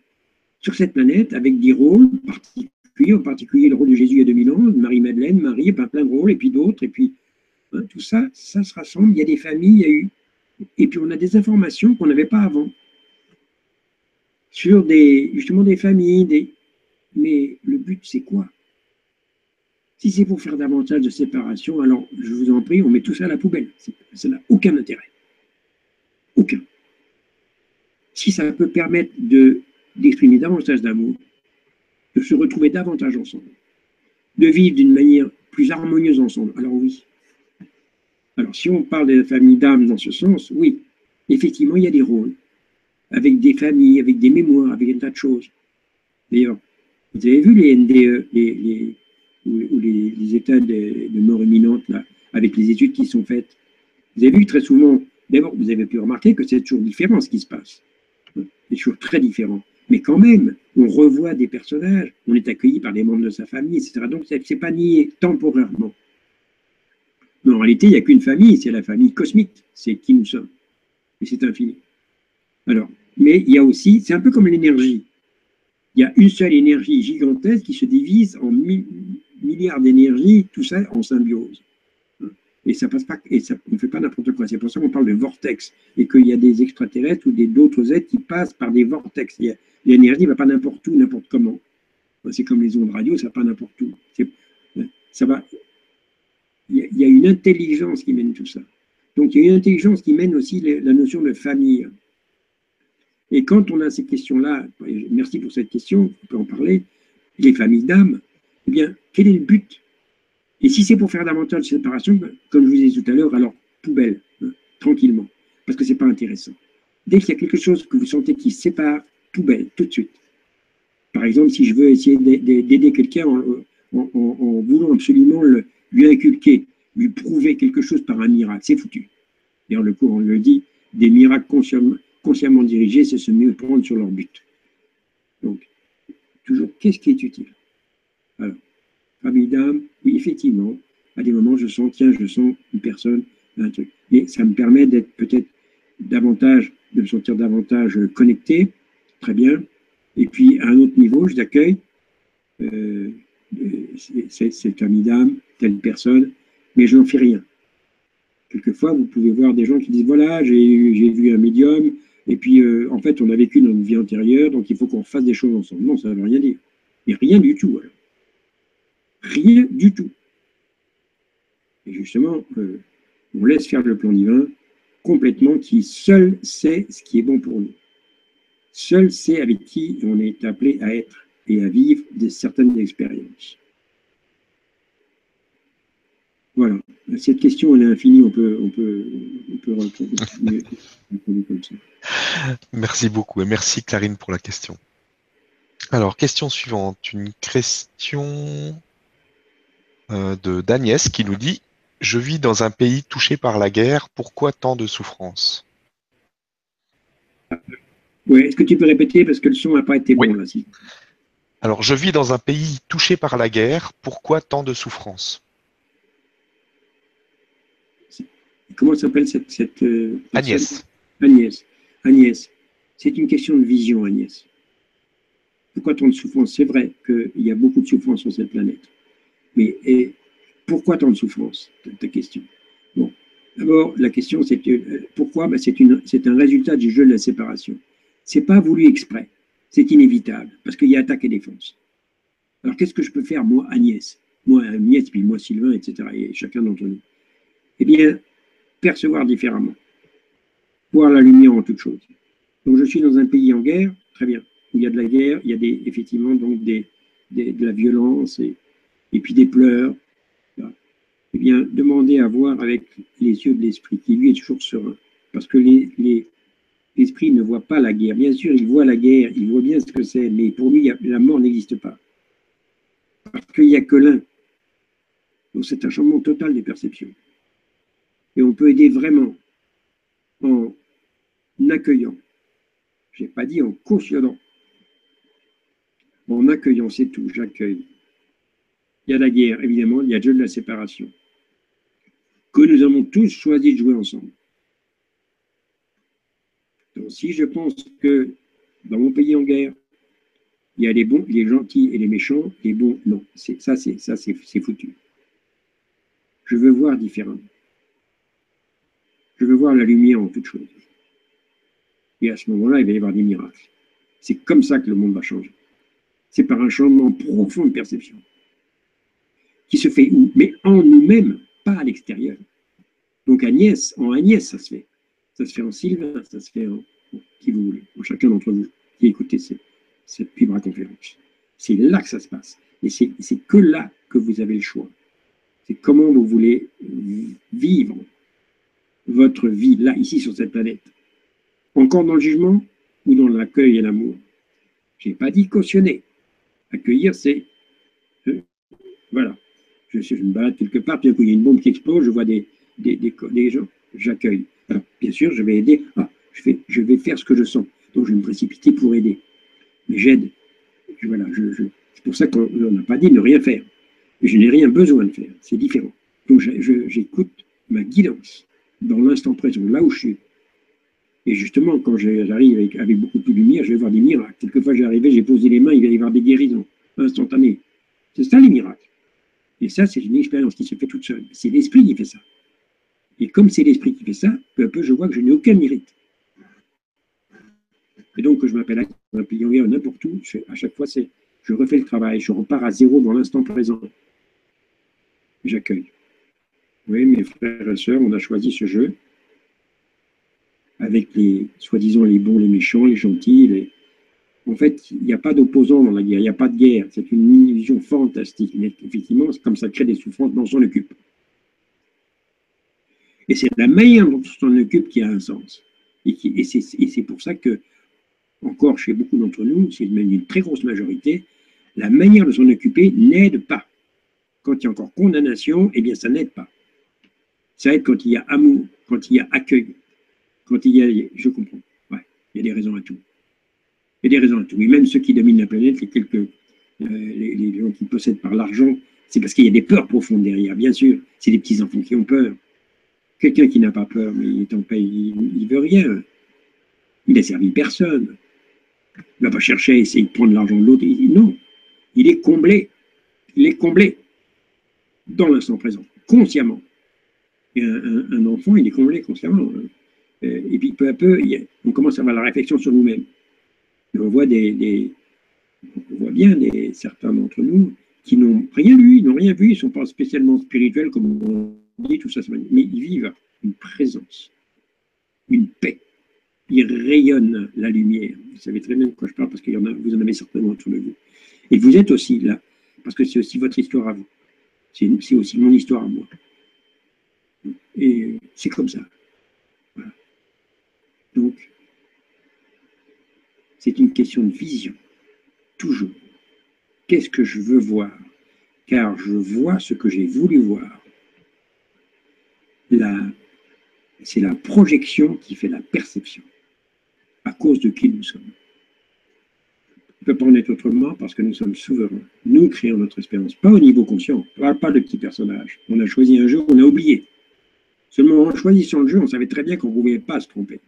sur cette planète, avec des rôles particuliers, en particulier le rôle de Jésus il y a 2000 ans, Marie-Madeleine, Marie, plein, plein de rôles, et puis d'autres, et puis Tout ça, ça se rassemble. Il y a des familles, il y a eu. Et puis on a des informations qu'on n'avait pas avant. Sur des, justement des familles, des... mais le but c'est quoi? Si c'est pour faire davantage de séparation, alors je vous en prie, on met tout ça à la poubelle. Ça n'a aucun intérêt. Aucun. Si ça peut permettre de, d'exprimer davantage d'amour, de se retrouver davantage ensemble, de vivre d'une manière plus harmonieuse ensemble, alors oui, alors, si on parle de la famille d'âme dans ce sens, oui, effectivement, il y a des rôles, avec des familles, avec des mémoires, avec un tas de choses. D'ailleurs, vous avez vu les NDE, les, ou, les, états de, mort imminente, là, avec les études qui sont faites. Vous avez vu très souvent, d'abord, vous avez pu remarquer que c'est toujours différent ce qui se passe. C'est toujours très différent. Mais quand même, on revoit des personnages, on est accueilli par des membres de sa famille, etc. Donc, ce n'est pas nié temporairement. Mais en réalité, il n'y a qu'une famille, c'est la famille cosmique, c'est qui nous sommes. Et c'est infini. Alors, mais il y a aussi, c'est un peu comme l'énergie. Il y a une seule énergie gigantesque qui se divise en milliards d'énergie, tout ça en symbiose. Et ça passe pas, et ça, ne fait pas n'importe quoi. C'est pour ça qu'on parle de vortex et qu'il y a des extraterrestres ou d'autres êtres qui passent par des vortex. L'énergie ne va pas n'importe où, n'importe comment. C'est comme les ondes radio, ça va pas n'importe où. Ça va. Il y, a une intelligence qui mène tout ça. Donc il y a une intelligence qui mène aussi la notion de famille. Et quand on a ces questions-là, merci pour cette question, on peut en parler, les familles d'âmes, eh bien, quel est le but? Et si c'est pour faire davantage de séparation, ben, comme je vous disais tout à l'heure, alors poubelle, hein, tranquillement, parce que ce n'est pas intéressant. Dès qu'il y a quelque chose que vous sentez qui sépare, poubelle, tout de suite. Par exemple, si je veux essayer d'aider quelqu'un en, voulant absolument lui inculquer, lui prouver quelque chose par un miracle, c'est foutu. D'ailleurs, le cours, on le dit, des miracles consciemment, dirigés, c'est se mieux prendre sur leur but. Donc, toujours, qu'est-ce qui est utile? Alors, famille d'âme, oui, effectivement, à des moments, je sens, tiens, je sens une personne, un truc. Mais ça me permet d'être peut-être davantage, de me sentir davantage connecté, très bien. Et puis, à un autre niveau, je l'accueille, euh, cette famille d'âme, telle personne, mais je n'en fais rien. Quelquefois, vous pouvez voir des gens qui disent, voilà, j'ai vu un médium, et puis, euh, en fait, on a vécu notre vie antérieure, donc il faut qu'on fasse des choses ensemble. Non, ça ne veut rien dire. Mais rien du tout. Rien du tout. Et justement, euh, on laisse faire le plan divin complètement, qui seul sait ce qui est bon pour nous. Seul sait avec qui on est appelé à être et à vivre certaines expériences. Voilà. Cette question, elle est infinie, on peut, on peut, on peut répondre comme ça. Merci beaucoup et merci Clarine pour la question. Alors, question suivante. Une question euh, de d'Agnès qui nous dit Je vis dans un pays touché par la guerre, pourquoi tant de souffrance? Oui, est-ce que tu peux répéter parce que le son n'a pas été bon là Alors, je vis dans un pays touché par la guerre, pourquoi tant de souffrance? Comment s'appelle cette, cette euh, Agnès. Agnès. Agnès, c'est une question de vision, Agnès. Pourquoi tant de souffrance? C'est vrai qu'il y a beaucoup de souffrance sur cette planète. Mais et pourquoi tant de souffrance? Ta question. Bon, d'abord, la question, c'est euh, pourquoi? Ben, C'est un résultat du jeu de la séparation. C'est pas voulu exprès. C'est inévitable, parce qu'il y a attaque et défense. Alors, qu'est-ce que je peux faire, moi, Agnès? Moi, Agnès, puis moi, Sylvain, etc., et chacun d'entre nous Eh bien, percevoir différemment voir la lumière en toute chose. Donc je suis dans un pays en guerre, très bien, où il y a de la guerre, il y a effectivement donc de la violence et, puis des pleurs. Eh bien, demandez à voir avec les yeux de l'esprit, qui lui est toujours serein. Parce que l'esprit les, ne voit pas la guerre. Bien sûr, il voit la guerre, il voit bien ce que c'est, mais pour lui, la mort n'existe pas. Parce qu'il n'y a que l'un. Donc c'est un changement total des perceptions. Et on peut aider vraiment en accueillant. Je n'ai pas dit en cautionnant. En accueillant, c'est tout, j'accueille. Il y a la guerre, évidemment, il y a le jeu de la séparation, que nous avons tous choisi de jouer ensemble. Donc, si je pense que dans mon pays en guerre, il y a les bons, les gentils et les méchants, les bons, non, ça, c'est foutu. Je veux voir différemment. Je veux voir la lumière en toute chose. Et à ce moment-là, il va y avoir des miracles. C'est comme ça que le monde va changer. C'est par un changement profond de perception. Qui se fait où? Mais en nous-mêmes, pas à l'extérieur. Donc Agnès, en Agnès, ça se fait. Ça se fait en Sylvain, ça se fait en, qui vous voulez, en chacun d'entre vous qui écoutez cette, cette conférence. C'est là que ça se passe. Et c'est que là que vous avez le choix. C'est comment vous voulez vivre votre vie, là, ici, sur cette planète. Encore dans le jugement ou dans l'accueil et l'amour? Je n'ai pas dit cautionner. Accueillir, c'est. Euh, voilà. Je, me balade quelque part, puis il y a une bombe qui explose, je vois des, des, des, gens, j'accueille. Alors, bien sûr, je vais aider. Ah, je, vais, je vais faire ce que je sens. Donc, je vais me précipiter pour aider. Mais j'aide. Voilà, c'est pour ça qu'on n'a pas dit ne rien faire. Je n'ai rien besoin de faire. C'est différent. Donc, j'écoute ma guidance dans l'instant présent, là où je suis. Et justement, quand j'arrive avec, avec, beaucoup de lumière, je vais voir des miracles. Quelquefois, j'arrive, j'ai posé les mains, il va y avoir des guérisons instantanées. C'est ça les miracles. Et ça, c'est une expérience qui se fait toute seule. C'est l'esprit qui fait ça. Et comme c'est l'esprit qui fait ça, peu à peu, je vois que je n'ai aucun mérite. Et donc, que je m'appelle un client n'importe où, à chaque fois, c'est je refais le travail, je repars à zéro dans l'instant présent. J'accueille. Oui, mes frères et sœurs, on a choisi ce jeu avec les soi-disant les bons, les méchants, les gentils. En fait, il n'y a pas d'opposants dans la guerre, il n'y a pas de guerre. C'est une illusion fantastique. Mais effectivement, comme ça crée des souffrances, on s'en occupe. Et c'est la manière dont on s'en occupe qui a un sens. Et, et c'est pour ça que, encore chez beaucoup d'entre nous, c'est même une très grosse majorité, la manière de s'en occuper n'aide pas. Quand il y a encore condamnation, eh bien, ça n'aide pas. Ça aide quand il y a amour, quand il y a accueil, quand il y a. Je comprends. Il y a des raisons à tout. Il y a des raisons à tout. Et même ceux qui dominent la planète, les quelques. Euh, les, gens qui possèdent par l'argent, c'est parce qu'il y a des peurs profondes derrière, bien sûr. C'est des petits-enfants qui ont peur. Quelqu'un qui n'a pas peur, mais il est en paix, il ne veut rien. Il n'a servi personne. Il ne va pas chercher à essayer de prendre l'argent de l'autre. Non, il est comblé. Il est comblé dans l'instant présent, consciemment. Et un, enfant, il est comblé consciemment. Euh, et puis peu à peu, on commence à avoir la réflexion sur nous-mêmes. On voit des, on voit bien des, certains d'entre nous qui n'ont rien lu, ils n'ont rien vu, ils ne sont pas spécialement spirituels comme on dit, tout ça, mais ils vivent une présence, une paix. Ils rayonnent la lumière. Vous savez très bien de quoi je parle parce que vous en avez certainement autour de vous. Et vous êtes aussi là, parce que c'est aussi votre histoire à vous. C'est aussi mon histoire à moi. Et c'est comme ça. Donc, c'est une question de vision, toujours. Qu'est-ce que je veux voir? Car je vois ce que j'ai voulu voir. C'est la projection qui fait la perception, à cause de qui nous sommes ne peut pas en être autrement parce que nous sommes souverains. Nous créons notre expérience, pas au niveau conscient. On parle pas de petits personnages. On a choisi un jeu, on a oublié. Seulement en choisissant le jeu, on savait très bien qu'on ne pouvait pas se tromper.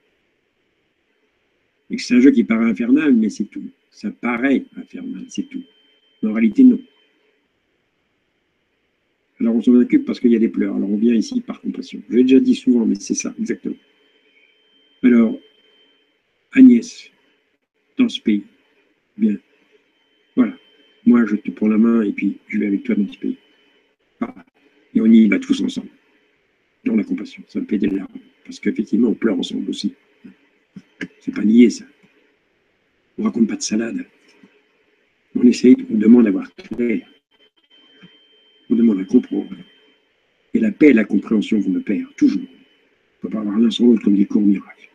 Et que c'est un jeu qui paraît infernal, mais c'est tout. Ça paraît infernal, c'est tout. en réalité, non. Alors on s'en occupe parce qu'il y a des pleurs. Alors on vient ici par compassion. Je l'ai déjà dit souvent, mais c'est ça, exactement. Alors, Agnès, dans ce pays, Bien. Voilà. Moi, je te prends la main et puis je vais avec toi dans ce pays. Et on y va tous ensemble. Dans la compassion. Ça me fait des larmes. Parce qu'effectivement, on pleure ensemble aussi. C'est pas nier ça. On raconte pas de salade. On essaye, on demande d'avoir clair. On demande à comprendre. Et la paix et la compréhension vont me perdre, toujours. On ne peut pas avoir l'un sans l'autre comme des cours miracles.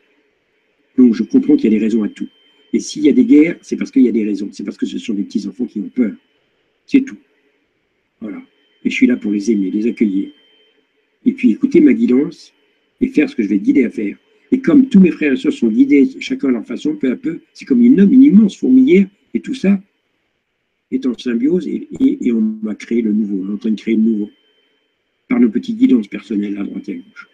Donc je comprends qu'il y a des raisons à tout. Et s'il y a des guerres, c'est parce qu'il y a des raisons. C'est parce que ce sont des petits-enfants qui ont peur. C'est tout. Voilà. Et je suis là pour les aimer, les accueillir. Et puis écouter ma guidance et faire ce que je vais guider à faire. Et comme tous mes frères et sœurs sont guidés, chacun à leur façon, peu à peu, c'est comme une, une immense fourmilière. Et tout ça est en symbiose et, on va créer le nouveau. On est en train de créer le nouveau. Par nos petites guidances personnelles à droite et à gauche.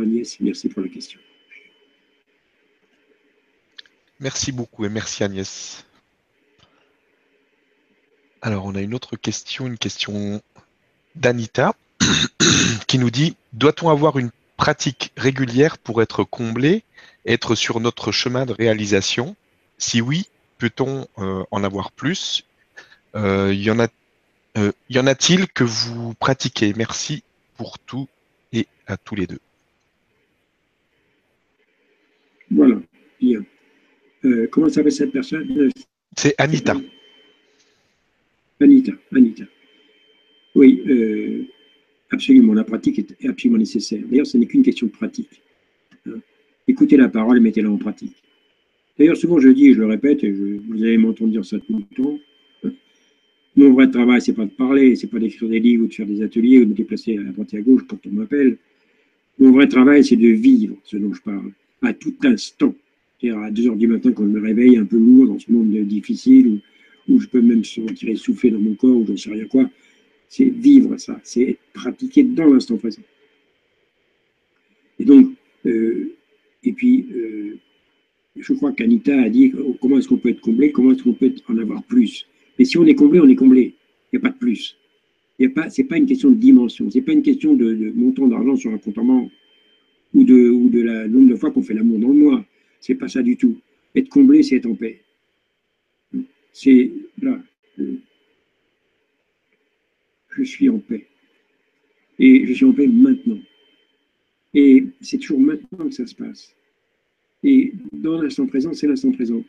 Agnès, merci pour la question. Merci beaucoup et merci Agnès. Alors, on a une autre question, une question d'Anita qui nous dit Doit-on avoir une pratique régulière pour être comblé, être sur notre chemin de réalisation? Si oui, peut-on euh, en avoir plus? Euh, y en a, euh, y en a-t-il que vous pratiquez? Merci pour tout et à tous les deux. Voilà, bien. Comment s'appelle cette personne? C'est Anita. Anita, Anita. Oui, absolument, la pratique est absolument nécessaire. D'ailleurs, ce n'est qu'une question de pratique. Hein. Écoutez la parole et mettez-la en pratique. D'ailleurs, souvent je dis, je le répète, et vous allez m'entendre dire ça tout le temps, hein. mon vrai travail, c'est pas de parler, c'est pas d'écrire des livres ou de faire des ateliers ou de me déplacer à droite et à gauche quand on m'appelle. Mon vrai travail, c'est de vivre ce dont je parle, à tout instant à 2 heures du matin quand je me réveille un peu lourd dans ce monde difficile où, je peux même se retirer souffler dans mon corps ou j'en sais rien quoi. C'est vivre ça, c'est pratiquer dans l'instant présent. Et donc, euh, et puis, euh, je crois qu'Anita a dit comment est-ce qu'on peut être comblé, comment est-ce qu'on peut en avoir plus. Mais si on est comblé, on est comblé. Il n'y a pas de plus. Ce n'est pas une question de dimension, ce n'est pas une question de, montant d'argent sur un compte en ou de, ou de la nombre de fois qu'on fait l'amour dans le mois. Ce n'est pas ça du tout. Être comblé, c'est être en paix. C'est là. Je suis en paix. Et je suis en paix maintenant. Et c'est toujours maintenant que ça se passe. Et dans l'instant présent, c'est l'instant présent.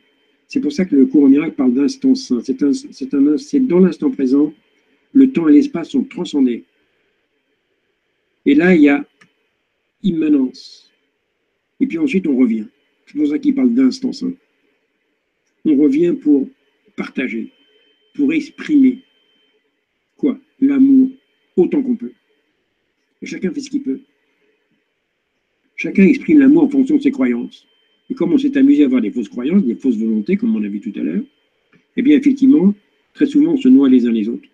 C'est pour ça que le cours en miracle parle d'instant saint. C'est dans l'instant présent, le temps et l'espace sont transcendés. Et là, il y a immanence. Et puis ensuite, on revient. C'est pour ça qu'il parle d'instant saint. On revient pour partager, pour exprimer L'amour autant qu'on peut. Et chacun fait ce qu'il peut. Chacun exprime l'amour en fonction de ses croyances. Et comme on s'est amusé à avoir des fausses croyances, des fausses volontés, comme on a vu tout à l'heure, eh bien, effectivement, très souvent, on se noie les uns les autres.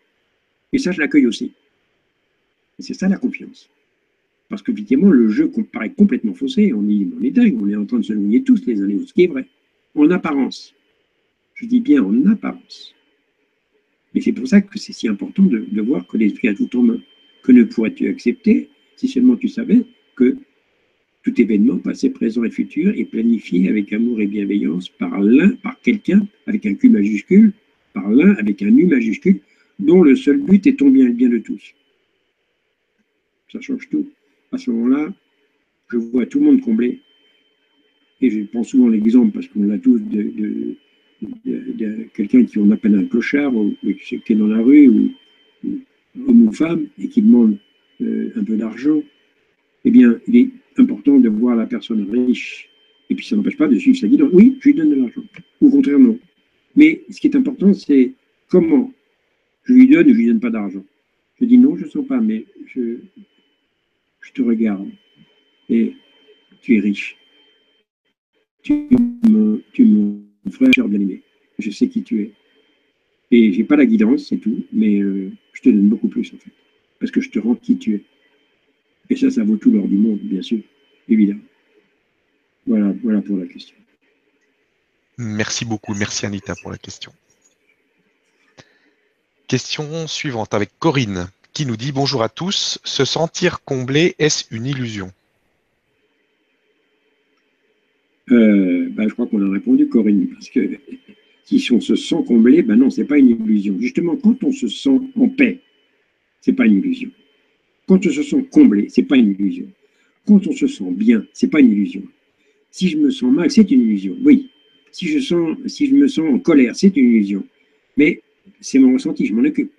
Et ça, je l'accueille aussi. Et c'est ça la confiance. Parce qu'effectivement, le jeu paraît complètement faussé. On est, on est dingue, on est en train de se noyer tous les uns les autres, ce qui est vrai. En apparence. Je dis bien en apparence. Mais c'est pour ça que c'est si important de, voir que l'esprit a tout en main. Que ne pourrais-tu accepter si seulement tu savais que tout événement, passé, présent et futur, est planifié avec amour et bienveillance par l'un, par quelqu'un, avec un Q majuscule, par l'un avec un U majuscule, dont le seul but est ton bien et le bien de tous. Ça change tout. À ce moment-là, je vois tout le monde comblé. Et je prends souvent l'exemple, parce qu'on l'a tous, de, quelqu'un qui on appelle un clochard, ou, qui est dans la rue, ou, homme ou femme, et qui demande euh, un peu d'argent. Eh bien, il est important de voir la personne riche. Et puis ça n'empêche pas de suivre sa guidance. Oui, je lui donne de l'argent. Ou au contraire, non. Mais ce qui est important, c'est comment je lui donne ou je lui donne pas d'argent. Je dis non, je ne sens pas, mais je, te regarde. Et tu es riche. Tu es mon, frère bien aimé. Je sais qui tu es. Et j'ai pas la guidance, c'est tout, mais euh, je te donne beaucoup plus en fait. Parce que je te rends qui tu es. Et ça, ça vaut tout l'or du monde, bien sûr, évidemment. Voilà, voilà pour la question. Merci beaucoup. Merci Anita pour la question. Question suivante avec Corinne qui nous dit Bonjour à tous. Se sentir comblé, est-ce une illusion? Ben, Je crois qu'on a répondu, Corinne, parce que si on se sent comblé, ben non, ce n'est pas une illusion. Justement, quand on se sent en paix, ce n'est pas une illusion. Quand on se sent comblé, ce n'est pas une illusion. Quand on se sent bien, ce n'est pas une illusion. Si je me sens mal, c'est une illusion. Oui. Si je, sens, si je me sens en colère, c'est une illusion. Mais c'est mon ressenti, je m'en occupe.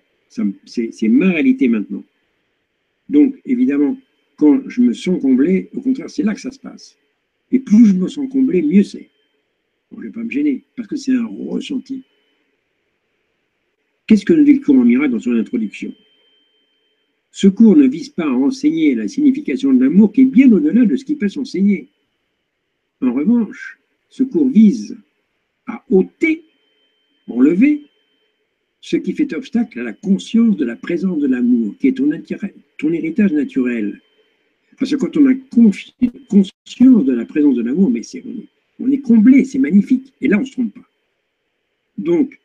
C'est ma réalité maintenant. Donc, évidemment, quand je me sens comblé, au contraire, c'est là que ça se passe. Et plus je me sens comblé, mieux c'est. je ne vais pas me gêner, parce que c'est un ressenti. Qu'est-ce que nous dit le courant miracle dans son introduction? Ce cours ne vise pas à enseigner la signification de l'amour qui est bien au-delà de ce qui peut s'enseigner. En revanche, ce cours vise à ôter, enlever, ce qui fait obstacle à la conscience de la présence de l'amour, qui est ton, héritage naturel. Parce que quand on a conscience de la présence de l'amour, mais c'est, on, est, comblé, c'est magnifique. Et là, on ne se trompe pas. Donc,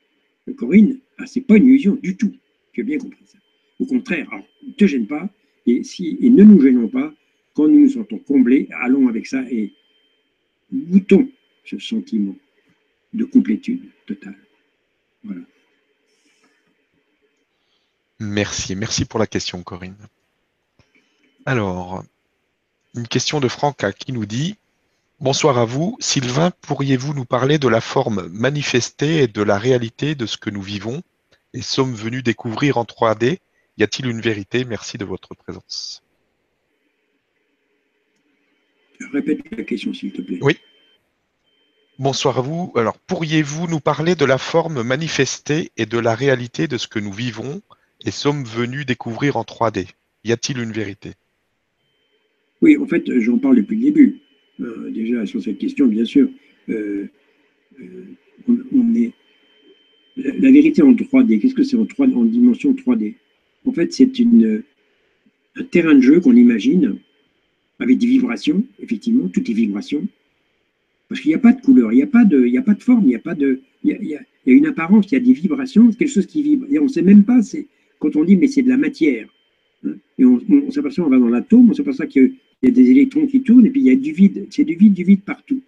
Corinne, ah, ce n'est pas une illusion du tout. Tu as bien compris ça. Au contraire, ne te gêne pas, et, si, et ne nous gênons pas, quand nous nous sentons comblés, allons avec ça et goûtons ce sentiment de complétude totale. Voilà. Merci, merci pour la question, Corinne. Alors, une question de Franca qui nous dit Bonsoir à vous. Sylvain, pourriez-vous nous parler de la forme manifestée et de la réalité de ce que nous vivons et sommes venus découvrir en 3D y a-t-il une vérité? Merci de votre présence. Répète la question, s'il te plaît. Oui. Bonsoir à vous. Alors, pourriez-vous nous parler de la forme manifestée et de la réalité de ce que nous vivons et sommes venus découvrir en 3D Y a-t-il une vérité? Oui, en fait, j'en parle depuis le début. Euh, déjà, sur cette question, bien sûr, euh, euh, on, est. La, vérité en 3D, qu'est-ce que c'est en, en dimension 3D en fait, c'est un terrain de jeu qu'on imagine avec des vibrations, effectivement, toutes les vibrations. Parce qu'il n'y a pas de couleur, il n'y a, pas de, a pas de forme, il y a pas de. Il y a, une apparence, il y a des vibrations, quelque chose qui vibre. Et on ne sait même pas, quand on dit mais c'est de la matière, hein, et on, s'aperçoit, on va dans l'atome, on s'aperçoit qu'il y a des électrons qui tournent et puis il y a du vide, c'est du vide, du vide partout.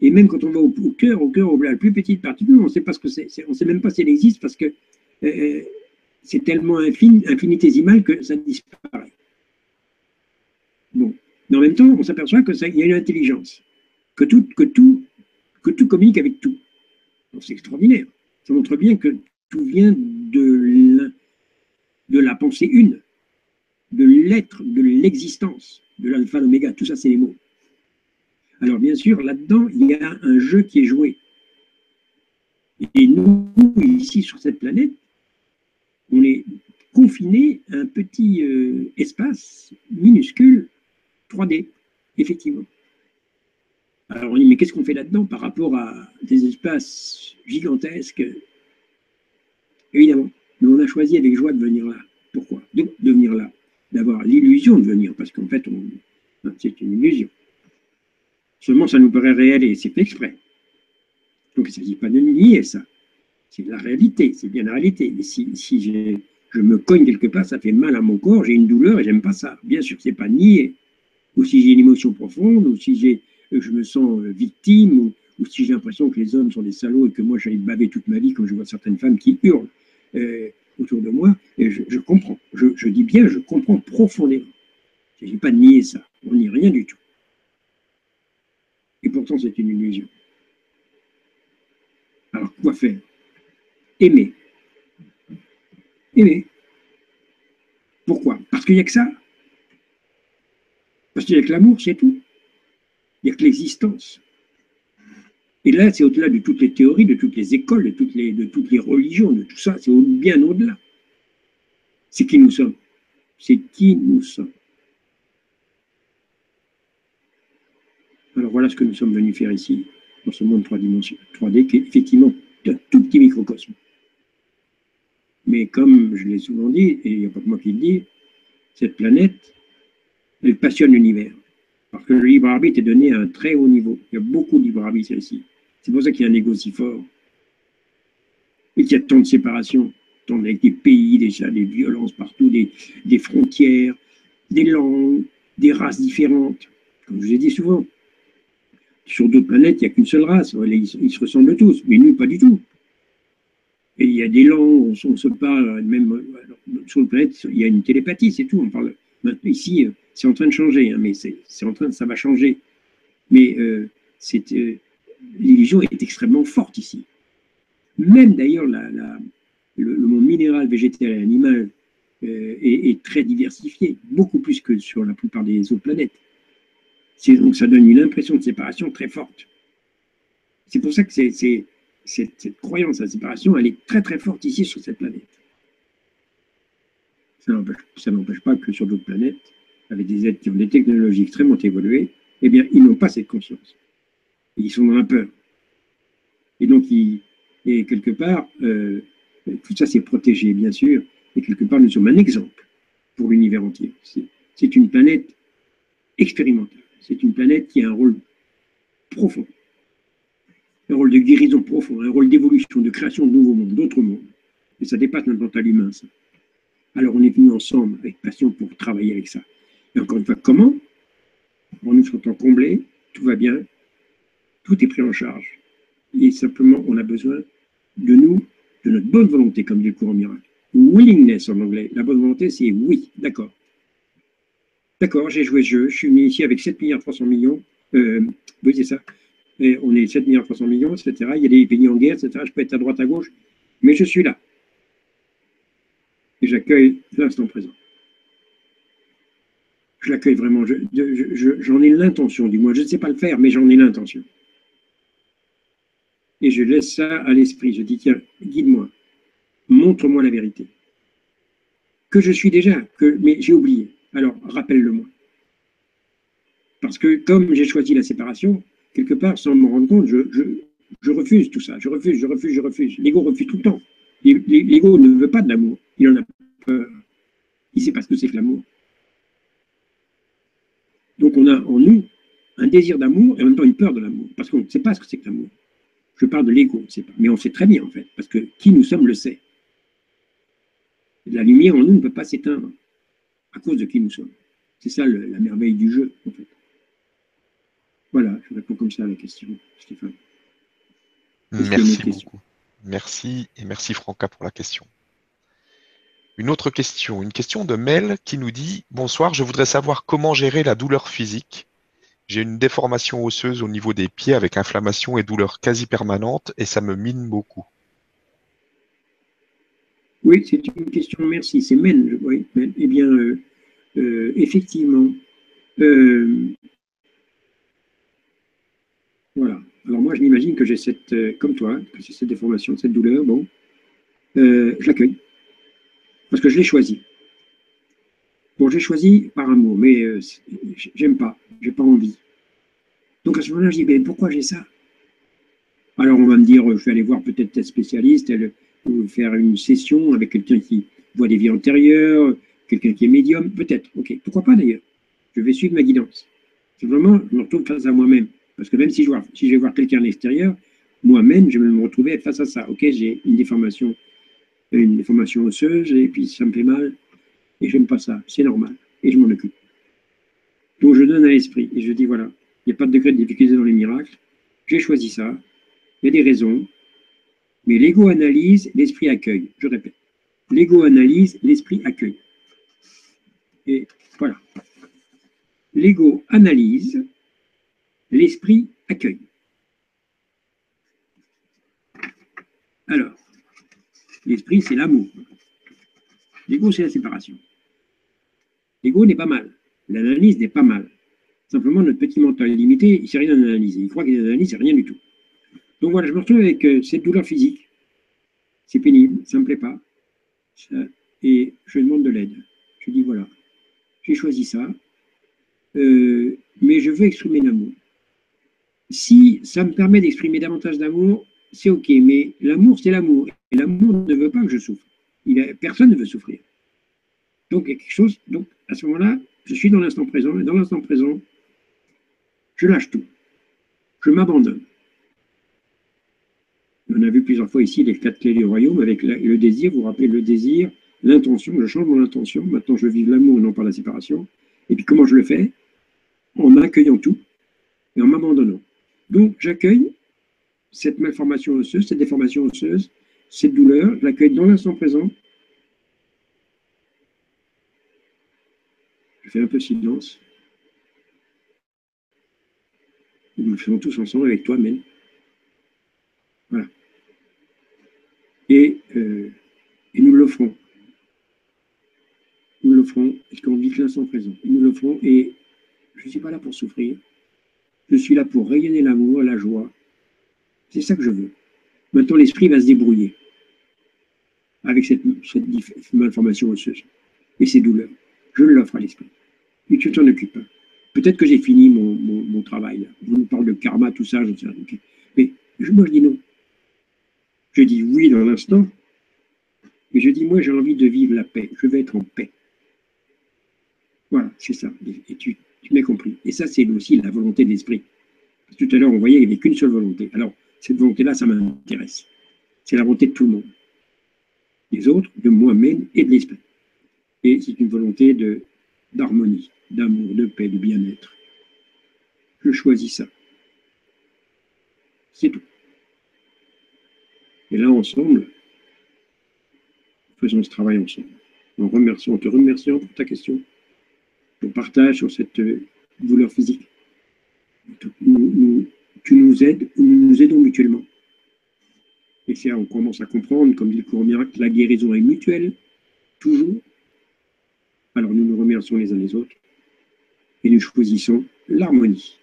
Et même quand on va au, cœur, au cœur, la plus petite particule, on ne sait pas ce que c'est, on ne sait même pas si elle existe parce que euh, c'est tellement infinitésimal que ça disparaît. Bon. Mais en même temps, on s'aperçoit qu'il y a une intelligence, que tout, que, tout, que tout communique avec tout. C'est extraordinaire. Ça montre bien que tout vient de la pensée une, de l'être, de l'existence, de l'alpha, l'oméga. Tout ça, c'est les mots. Alors, bien sûr, là-dedans, il y a un jeu qui est joué. Et nous, ici, sur cette planète, on est confiné à un petit euh, espace minuscule 3D, effectivement. Alors on dit, mais qu'est-ce qu'on fait là-dedans par rapport à des espaces gigantesques? Évidemment, mais on a choisi avec joie de venir là. Pourquoi? De, venir là, d'avoir l'illusion de venir, parce qu'en fait, c'est une illusion. Seulement, ça nous paraît réel et c'est fait exprès. Donc, il ne s'agit pas de nier ça. C'est la réalité, c'est bien la réalité. Mais si, je me cogne quelque part, ça fait mal à mon corps, j'ai une douleur et j'aime pas ça. Bien sûr, c'est pas nier. Ou si j'ai une émotion profonde, ou si je me sens euh, victime, ou, si j'ai l'impression que les hommes sont des salauds et que moi j'allais baver toute ma vie quand je vois certaines femmes qui hurlent euh, autour de moi, et je, comprends. Je, dis bien, je comprends profondément. Je n'ai pas nié ça. On n'y rien du tout. Et pourtant, c'est une illusion. Alors, quoi faire? Aimer. Aimer. Pourquoi? Parce qu'il n'y a que ça? Parce qu'il n'y a que l'amour, c'est tout. Il n'y a que l'existence. Et là, c'est au-delà de toutes les théories, de toutes les écoles, de toutes les, de toutes les religions, de tout ça, c'est bien au-delà. C'est qui nous sommes. C'est qui nous sommes. Alors voilà ce que nous sommes venus faire ici, dans ce monde 3 dimensions, 3D, qui est effectivement un tout petit microcosme. Mais comme je l'ai souvent dit, et il n'y a pas que moi qui le dis, cette planète, elle passionne l'univers. Parce que le libre arbitre est donné à un très haut niveau. Il y a beaucoup de libre arbitre ici. C'est pour ça qu'il y a un égo si fort. Et qu'il y a tant de séparation, tant avec des pays déjà, des violences partout, des, frontières, des langues, des races différentes. Comme je vous ai dit souvent, sur d'autres planètes, il n'y a qu'une seule race. Ils, se ressemblent tous, mais nous, pas du tout. Et il y a des langues, on, se parle, même sur le planète, il y a une télépathie, c'est tout. On parle. Ici, c'est en train de changer, hein, mais c'est en train, ça va changer. Mais euh, euh, l'illusion est extrêmement forte ici. Même d'ailleurs, le, monde minéral, végétal et animal euh, est, très diversifié, beaucoup plus que sur la plupart des autres planètes. Donc ça donne une impression de séparation très forte. C'est pour ça que cette, croyance à la séparation, elle est très très forte ici sur cette planète. Ça n'empêche pas que sur d'autres planètes, avec des êtres qui ont des technologies extrêmement évoluées, eh bien, ils n'ont pas cette conscience. Ils sont dans la peur. Et donc, et quelque part, euh, tout ça c'est protégé, bien sûr, et quelque part, nous sommes un exemple pour l'univers entier. C'est une planète expérimentale. C'est une planète qui a un rôle profond, un rôle de guérison profond, un rôle d'évolution, de création de nouveaux mondes, d'autres mondes. Et ça dépasse notre mental humain, ça. Alors on est venu ensemble avec passion pour travailler avec ça. Et encore une fois, comment? En nous sentant comblés, tout va bien, tout est pris en charge. Et simplement, on a besoin de nous, de notre bonne volonté, comme dit le courant miracle. Willingness en anglais. La bonne volonté, c'est oui, d'accord. D'accord, j'ai joué ce jeu, je suis venu ici avec 7 milliards 300 millions. Euh, oui, ça. On est 7 milliards 300 millions, etc. Il y a des pays en guerre, etc. Je peux être à droite, à gauche, mais je suis là. Et j'accueille l'instant présent. Je l'accueille vraiment. J'en ai l'intention, du moins. Je ne sais pas le faire, mais j'en ai l'intention. Et je laisse ça à l'esprit. Je dis, tiens, guide-moi. Montre-moi la vérité. Que je suis déjà, que, mais j'ai oublié. Alors, rappelle-le-moi. Parce que comme j'ai choisi la séparation, quelque part, sans me rendre compte, je, refuse tout ça. Je refuse, je refuse, je refuse. L'ego refuse tout le temps. L'ego ne veut pas de l'amour. Il en a peur. Il ne sait pas ce que c'est que l'amour. Donc on a en nous un désir d'amour et en même temps une peur de l'amour, parce qu'on ne sait pas ce que c'est que l'amour. Je parle de l'ego, on ne sait pas. Mais on sait très bien en fait, parce que qui nous sommes le sait. La lumière en nous ne peut pas s'éteindre à cause de qui nous sommes. C'est ça la merveille du jeu, en fait. Voilà, je réponds comme ça à la question, Stéphane. Merci beaucoup. Merci et merci Franca pour la question. Une autre question, une question de Mel qui nous dit Bonsoir, je voudrais savoir comment gérer la douleur physique. J'ai une déformation osseuse au niveau des pieds avec inflammation et douleur quasi permanente et ça me mine beaucoup. Oui, c'est une question, merci. C'est Mel, oui. Eh bien, euh, euh, effectivement, euh, voilà. Alors moi, je m'imagine que j'ai cette, comme toi, que j'ai cette déformation, cette douleur. Bon, je l'accueille parce que je l'ai choisi. Bon, j'ai choisi par amour, mais euh, j'aime pas, j'ai pas envie. Donc à ce moment-là, je dis, mais pourquoi j'ai ça? Alors on va me dire, je vais aller voir peut-être un spécialiste, elle, ou faire une session avec quelqu'un qui voit des vies antérieures, quelqu'un qui est médium, peut-être, ok, pourquoi pas d'ailleurs? Je vais suivre ma guidance. Simplement, je me retrouve face à moi-même. Parce que même si je, vois, si je vais voir quelqu'un à l'extérieur, moi-même, je vais me retrouver face à ça. Ok, j'ai une déformation une déformation osseuse et puis ça me fait mal et j'aime pas ça, c'est normal et je m'en occupe. Donc je donne à l'esprit et je dis voilà, il n'y a pas de degré de difficulté dans les miracles, j'ai choisi ça, il y a des raisons, mais l'ego analyse, l'esprit accueille. Je répète, l'ego analyse, l'esprit accueille. Et voilà. L'ego analyse, l'esprit accueille. Alors, L'esprit, c'est l'amour. L'ego, c'est la séparation. L'ego n'est pas mal. L'analyse n'est pas mal. Simplement, notre petit mental limité, il ne sait rien analyser. Il croit qu'il analyse, rien du tout. Donc voilà, je me retrouve avec euh, cette douleur physique. C'est pénible, ça ne me plaît pas. et je demande de l'aide. Je dis voilà, j'ai choisi ça, euh, mais je veux exprimer l'amour. Si ça me permet d'exprimer davantage d'amour, c'est OK, mais l'amour, c'est l'amour. Et l'amour ne veut pas que je souffre. Personne ne veut souffrir. Donc, quelque chose. Donc, à ce moment-là, je suis dans l'instant présent. Et dans l'instant présent, je lâche tout. Je m'abandonne. On a vu plusieurs fois ici les quatre clés du royaume avec le désir. Vous vous rappelez le désir, l'intention. Je change mon intention. Maintenant, je vis l'amour non pas la séparation. Et puis, comment je le fais? En accueillant tout et en m'abandonnant. Donc, j'accueille cette malformation osseuse, cette déformation osseuse, cette douleur, je l'accueille dans l'instant présent. Un peu silence. Nous le faisons tous ensemble avec toi, même. Voilà. Et, euh, et nous l'offrons. Nous l'offrons, parce qu'on vit l'instant présent. Nous l'offrons, et je ne suis pas là pour souffrir. Je suis là pour rayonner l'amour, la joie, c'est ça que je veux. Maintenant, l'esprit va se débrouiller avec cette, malformation osseuse et ces douleurs. Je l'offre à l'esprit. Et tu t'en occupes. Peut-être que j'ai fini mon, travail. On nous parle de karma, tout ça, je sais rien. Mais moi, je dis non. Je dis oui dans l'instant, mais je dis moi, j'ai envie de vivre la paix. Je vais être en paix. Voilà, c'est ça. Et tu, tu m'as compris. Et ça, c'est aussi la volonté de l'esprit. Tout à l'heure, on voyait qu'il n'y avait qu'une seule volonté. Alors, cette volonté-là, ça m'intéresse. C'est la volonté de tout le monde. Les autres, de moi-même et de l'esprit. Et c'est une volonté de d'harmonie, d'amour, de paix, de bien-être. Je choisis ça. C'est tout. Et là, ensemble, faisons ce travail ensemble. En remerciant, en te remerciant pour ta question, ton partage sur cette douleur physique. tu nous aides ou nous nous aidons mutuellement. Et c'est on commence à comprendre, comme dit le cours miracle, la guérison est mutuelle, toujours. Nous nous remercions les uns les autres et nous choisissons l'harmonie,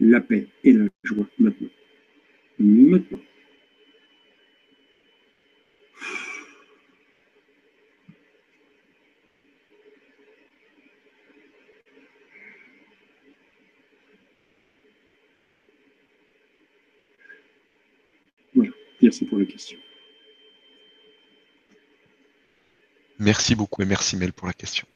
la paix et la joie maintenant. Maintenant. Merci pour la question. Merci beaucoup et merci Mel pour la question.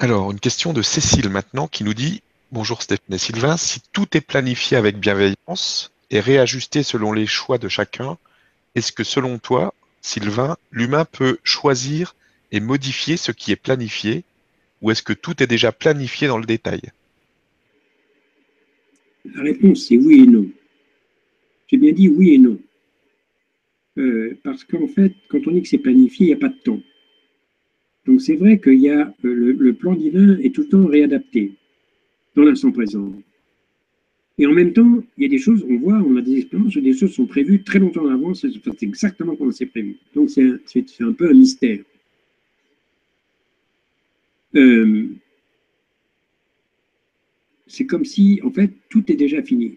Alors, une question de Cécile maintenant qui nous dit Bonjour Stéphane et Sylvain, si tout est planifié avec bienveillance et réajusté selon les choix de chacun, est-ce que selon toi, Sylvain, l'humain peut choisir et modifier ce qui est planifié, ou est-ce que tout est déjà planifié dans le détail? La réponse, c'est oui et non. J'ai bien dit oui et non. Euh, parce qu'en fait, quand on dit que c'est planifié, il n'y a pas de temps. Donc c'est vrai qu'il y a euh, le, plan divin est tout le temps réadapté dans l'instant présent. Et en même temps, il y a des choses, on voit, on a des expériences où des choses sont prévues très longtemps en avance, c'est exactement comme c'est prévu. Donc c'est un, peu un mystère. Euh, c'est comme si, en fait, tout est déjà fini.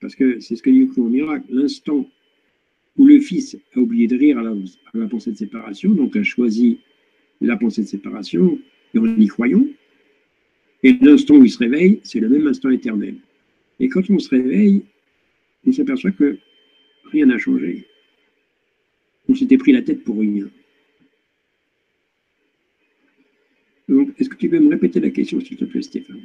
Parce que c'est ce que dit le miracle. L'instant où le fils a oublié de rire à la, pensée de séparation, donc a choisi la pensée de séparation, et en y croyant, et l'instant où il se réveille, c'est le même instant éternel. Et quand on se réveille, on s'aperçoit que rien n'a changé. On s'était pris la tête pour rien. Donc, est-ce que tu peux me répéter la question, s'il te plaît, Stéphane?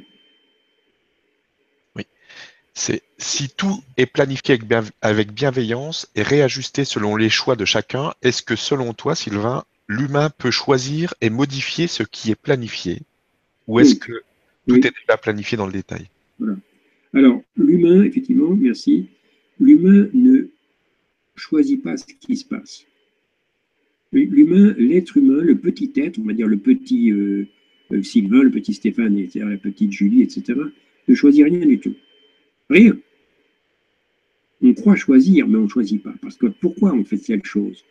C'est si tout est planifié avec, bienveillance et réajusté selon les choix de chacun, est-ce que selon toi, Sylvain, l'humain peut choisir et modifier ce qui est planifié Ou est-ce que tout est déjà planifié dans le détail? Alors, l'humain, effectivement, merci, l'humain ne choisit pas ce qui se passe. L'humain, l'être humain, le petit être, on va dire le petit euh, euh, Sylvain, le petit Stéphane, etc., la petite Julie, etc., ne choisit rien du tout. Rien. On croit choisir, mais on ne choisit pas. Parce que pourquoi on fait cette chose?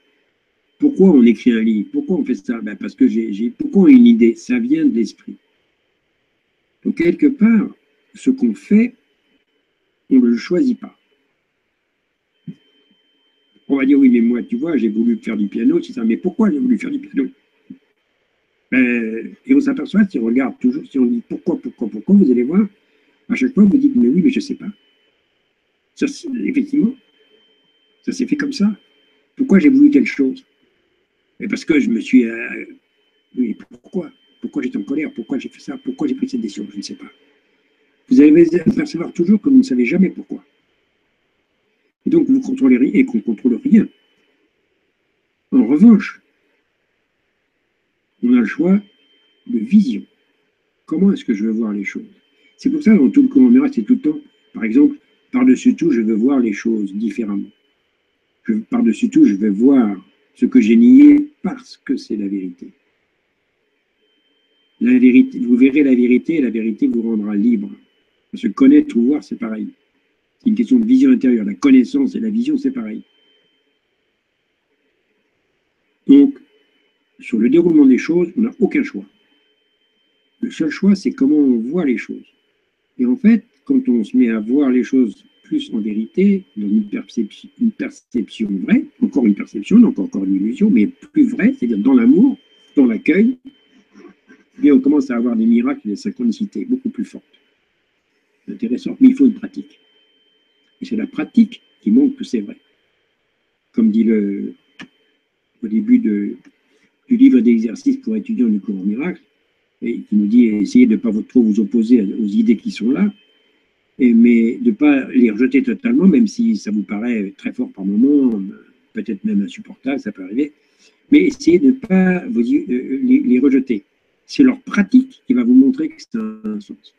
Pourquoi on écrit un livre? Pourquoi on fait ça? Ben Parce que j'ai. Une idée? Ça vient de l'esprit. Donc, quelque part, ce qu'on fait, on ne le choisit pas. On va dire, oui, mais moi, tu vois, j'ai voulu faire du piano, c'est ça. Mais pourquoi j'ai voulu faire du piano? Ben, Et on s'aperçoit, si on regarde toujours, si on dit pourquoi, pourquoi, pourquoi, vous allez voir, à chaque fois, vous dites, mais oui, mais je ne sais pas. Effectivement, ça s'est fait comme ça. Pourquoi j'ai voulu telle chose? Et parce que je me suis... Euh, oui, pourquoi? Pourquoi j'étais en colère? Pourquoi j'ai fait ça? Pourquoi j'ai pris cette décision? Je ne sais pas. Vous allez percevoir toujours que vous ne savez jamais pourquoi. Et donc, vous contrôlez rien et qu'on ne contrôle rien. En revanche, on a le choix de vision. Comment est-ce que je veux voir les choses? C'est pour ça, dans tout le courant c'est tout le temps, par exemple, par-dessus tout, je veux voir les choses différemment. Par-dessus tout, je veux voir ce que j'ai nié parce que c'est la vérité. Vous verrez la vérité et la vérité vous rendra libre. Que connaître ou voir, c'est pareil. C'est une question de vision intérieure. La connaissance et la vision, c'est pareil. Donc, sur le déroulement des choses, on n'a aucun choix. Le seul choix, c'est comment on voit les choses. Et en fait, quand on se met à voir les choses plus en vérité, dans une perception, vraie, encore une perception, donc encore une illusion, mais plus vraie, c'est-à-dire dans l'amour, dans l'accueil, on commence à avoir des miracles et des synchronicités beaucoup plus fortes. Intéressant, mais il faut une pratique. Et c'est la pratique qui montre que c'est vrai. Comme dit le, au début du livre d'exercice pour étudiants du cours miracle, et qui nous dit essayez de ne pas trop vous opposer aux idées qui sont là, mais de ne pas les rejeter totalement, même si ça vous paraît très fort par moment, peut-être même insupportable, ça peut arriver, mais essayez de ne pas euh, les, rejeter. C'est leur pratique qui va vous montrer que c'est un, sens.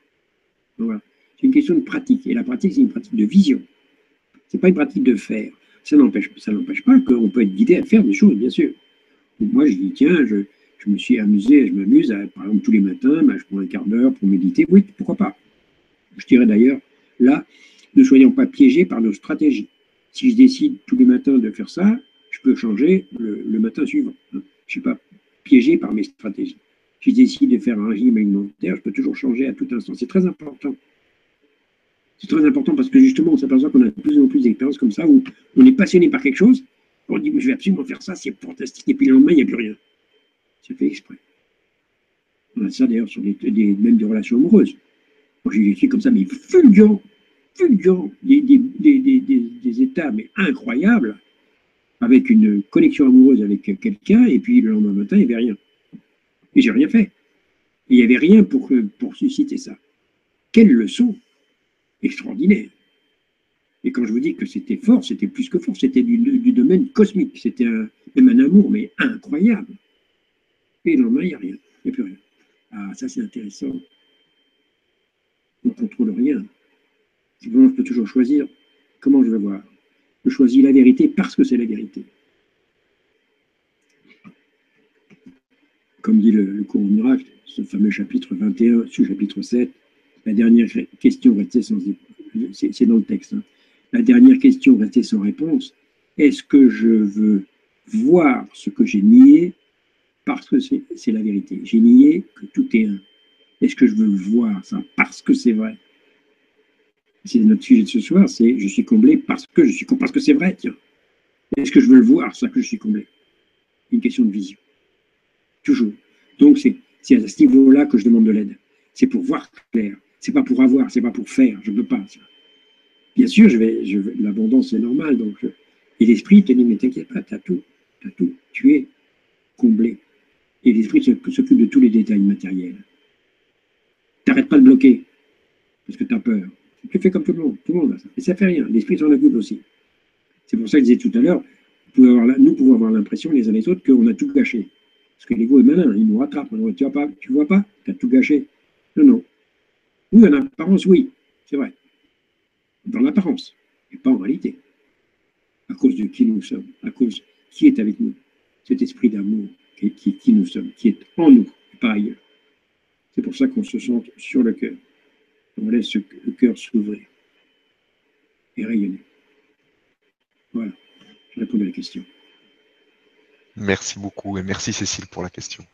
voilà. C'est une question de pratique, et la pratique, c'est une pratique de vision. Ce n'est pas une pratique de faire. Ça n'empêche pas qu'on peut être guidé à faire des choses, bien sûr. moi, je dis, tiens, je, je me suis amusé, je m'amuse, par exemple, tous les matins, ben, je prends un quart d'heure pour méditer. Oui, pourquoi pas? Je dirais d'ailleurs, là, ne soyons pas piégés par nos stratégies. Si je décide tous les matins de faire ça, je peux changer le, matin suivant. Je ne suis pas piégé par mes stratégies. Si je décide de faire un régime alimentaire, je peux toujours changer à tout instant. C'est très important. C'est très important parce que justement, on s'aperçoit qu'on a de plus en plus d'expériences comme ça où on est passionné par quelque chose, on dit, je vais absolument faire ça, c'est fantastique, et puis le lendemain, il n'y a plus rien. C'est fait exprès. On a ça d'ailleurs sur des, même des relations amoureuses. J'ai écrit comme ça, mais fulgurant, fulgurant, des, états mais incroyables, avec une connexion amoureuse avec quelqu'un, et puis le lendemain matin, il n'y avait rien. Et j'ai rien fait. il n'y avait rien pour, susciter ça. Quelle leçon extraordinaire. Et quand je vous dis que c'était fort, c'était plus que fort, c'était du, domaine cosmique. C'était un amour, mais incroyable. Et le lendemain, il n'y a rien, il n'y a plus rien. Ah, ça c'est intéressant. Contrôle rien. je peux toujours choisir comment je vais voir? Je choisis la vérité parce que c'est la vérité. Comme dit le, le cours miracle, ce fameux chapitre 21, ce chapitre 7, la dernière question restée sans c'est dans le texte. Hein. La dernière question restée sans réponse. Est-ce que je veux voir ce que j'ai nié parce que c'est la vérité? J'ai nié que tout est un. Est-ce que je veux voir ça parce que c'est vrai? C'est notre sujet de ce soir, c'est je suis comblé parce que je suis parce que c'est vrai, tiens. Est-ce que je veux le voir, ça que je suis comblé? Une question de vision. Toujours. Donc c'est à ce niveau-là que je demande de l'aide. C'est pour voir clair. C'est pas pour avoir, c'est pas pour faire. Je ne peux pas. Bien sûr, l'abondance c'est normal. Donc, et l'esprit te dit mais t'inquiète tout, t'as tout. Tu es comblé. Et l'esprit s'occupe de tous les détails matériels. T'arrêtes pas de bloquer parce que tu as peur. Tu fais comme tout le monde. Tout le monde a ça. Et ça fait rien. L'esprit s'en occupe aussi. C'est pour ça que je disais tout à l'heure, nous pouvons avoir l'impression les uns les autres qu'on a tout gâché. Parce que l'ego est malin, il nous rattrape. Tu vois pas, tu vois pas, tu as tout gâché. Non, non. Oui, en apparence, oui, c'est vrai. Dans l'apparence, mais pas en réalité. À cause de qui nous sommes, à cause qui est avec nous. Cet esprit d'amour qui, qui, nous sommes, qui est en nous, et pas ailleurs. C'est pour ça qu'on se sent sur le cœur. On laisse le cœur s'ouvrir et rayonner. Voilà, je réponds à la question. Merci beaucoup et merci Cécile pour la question.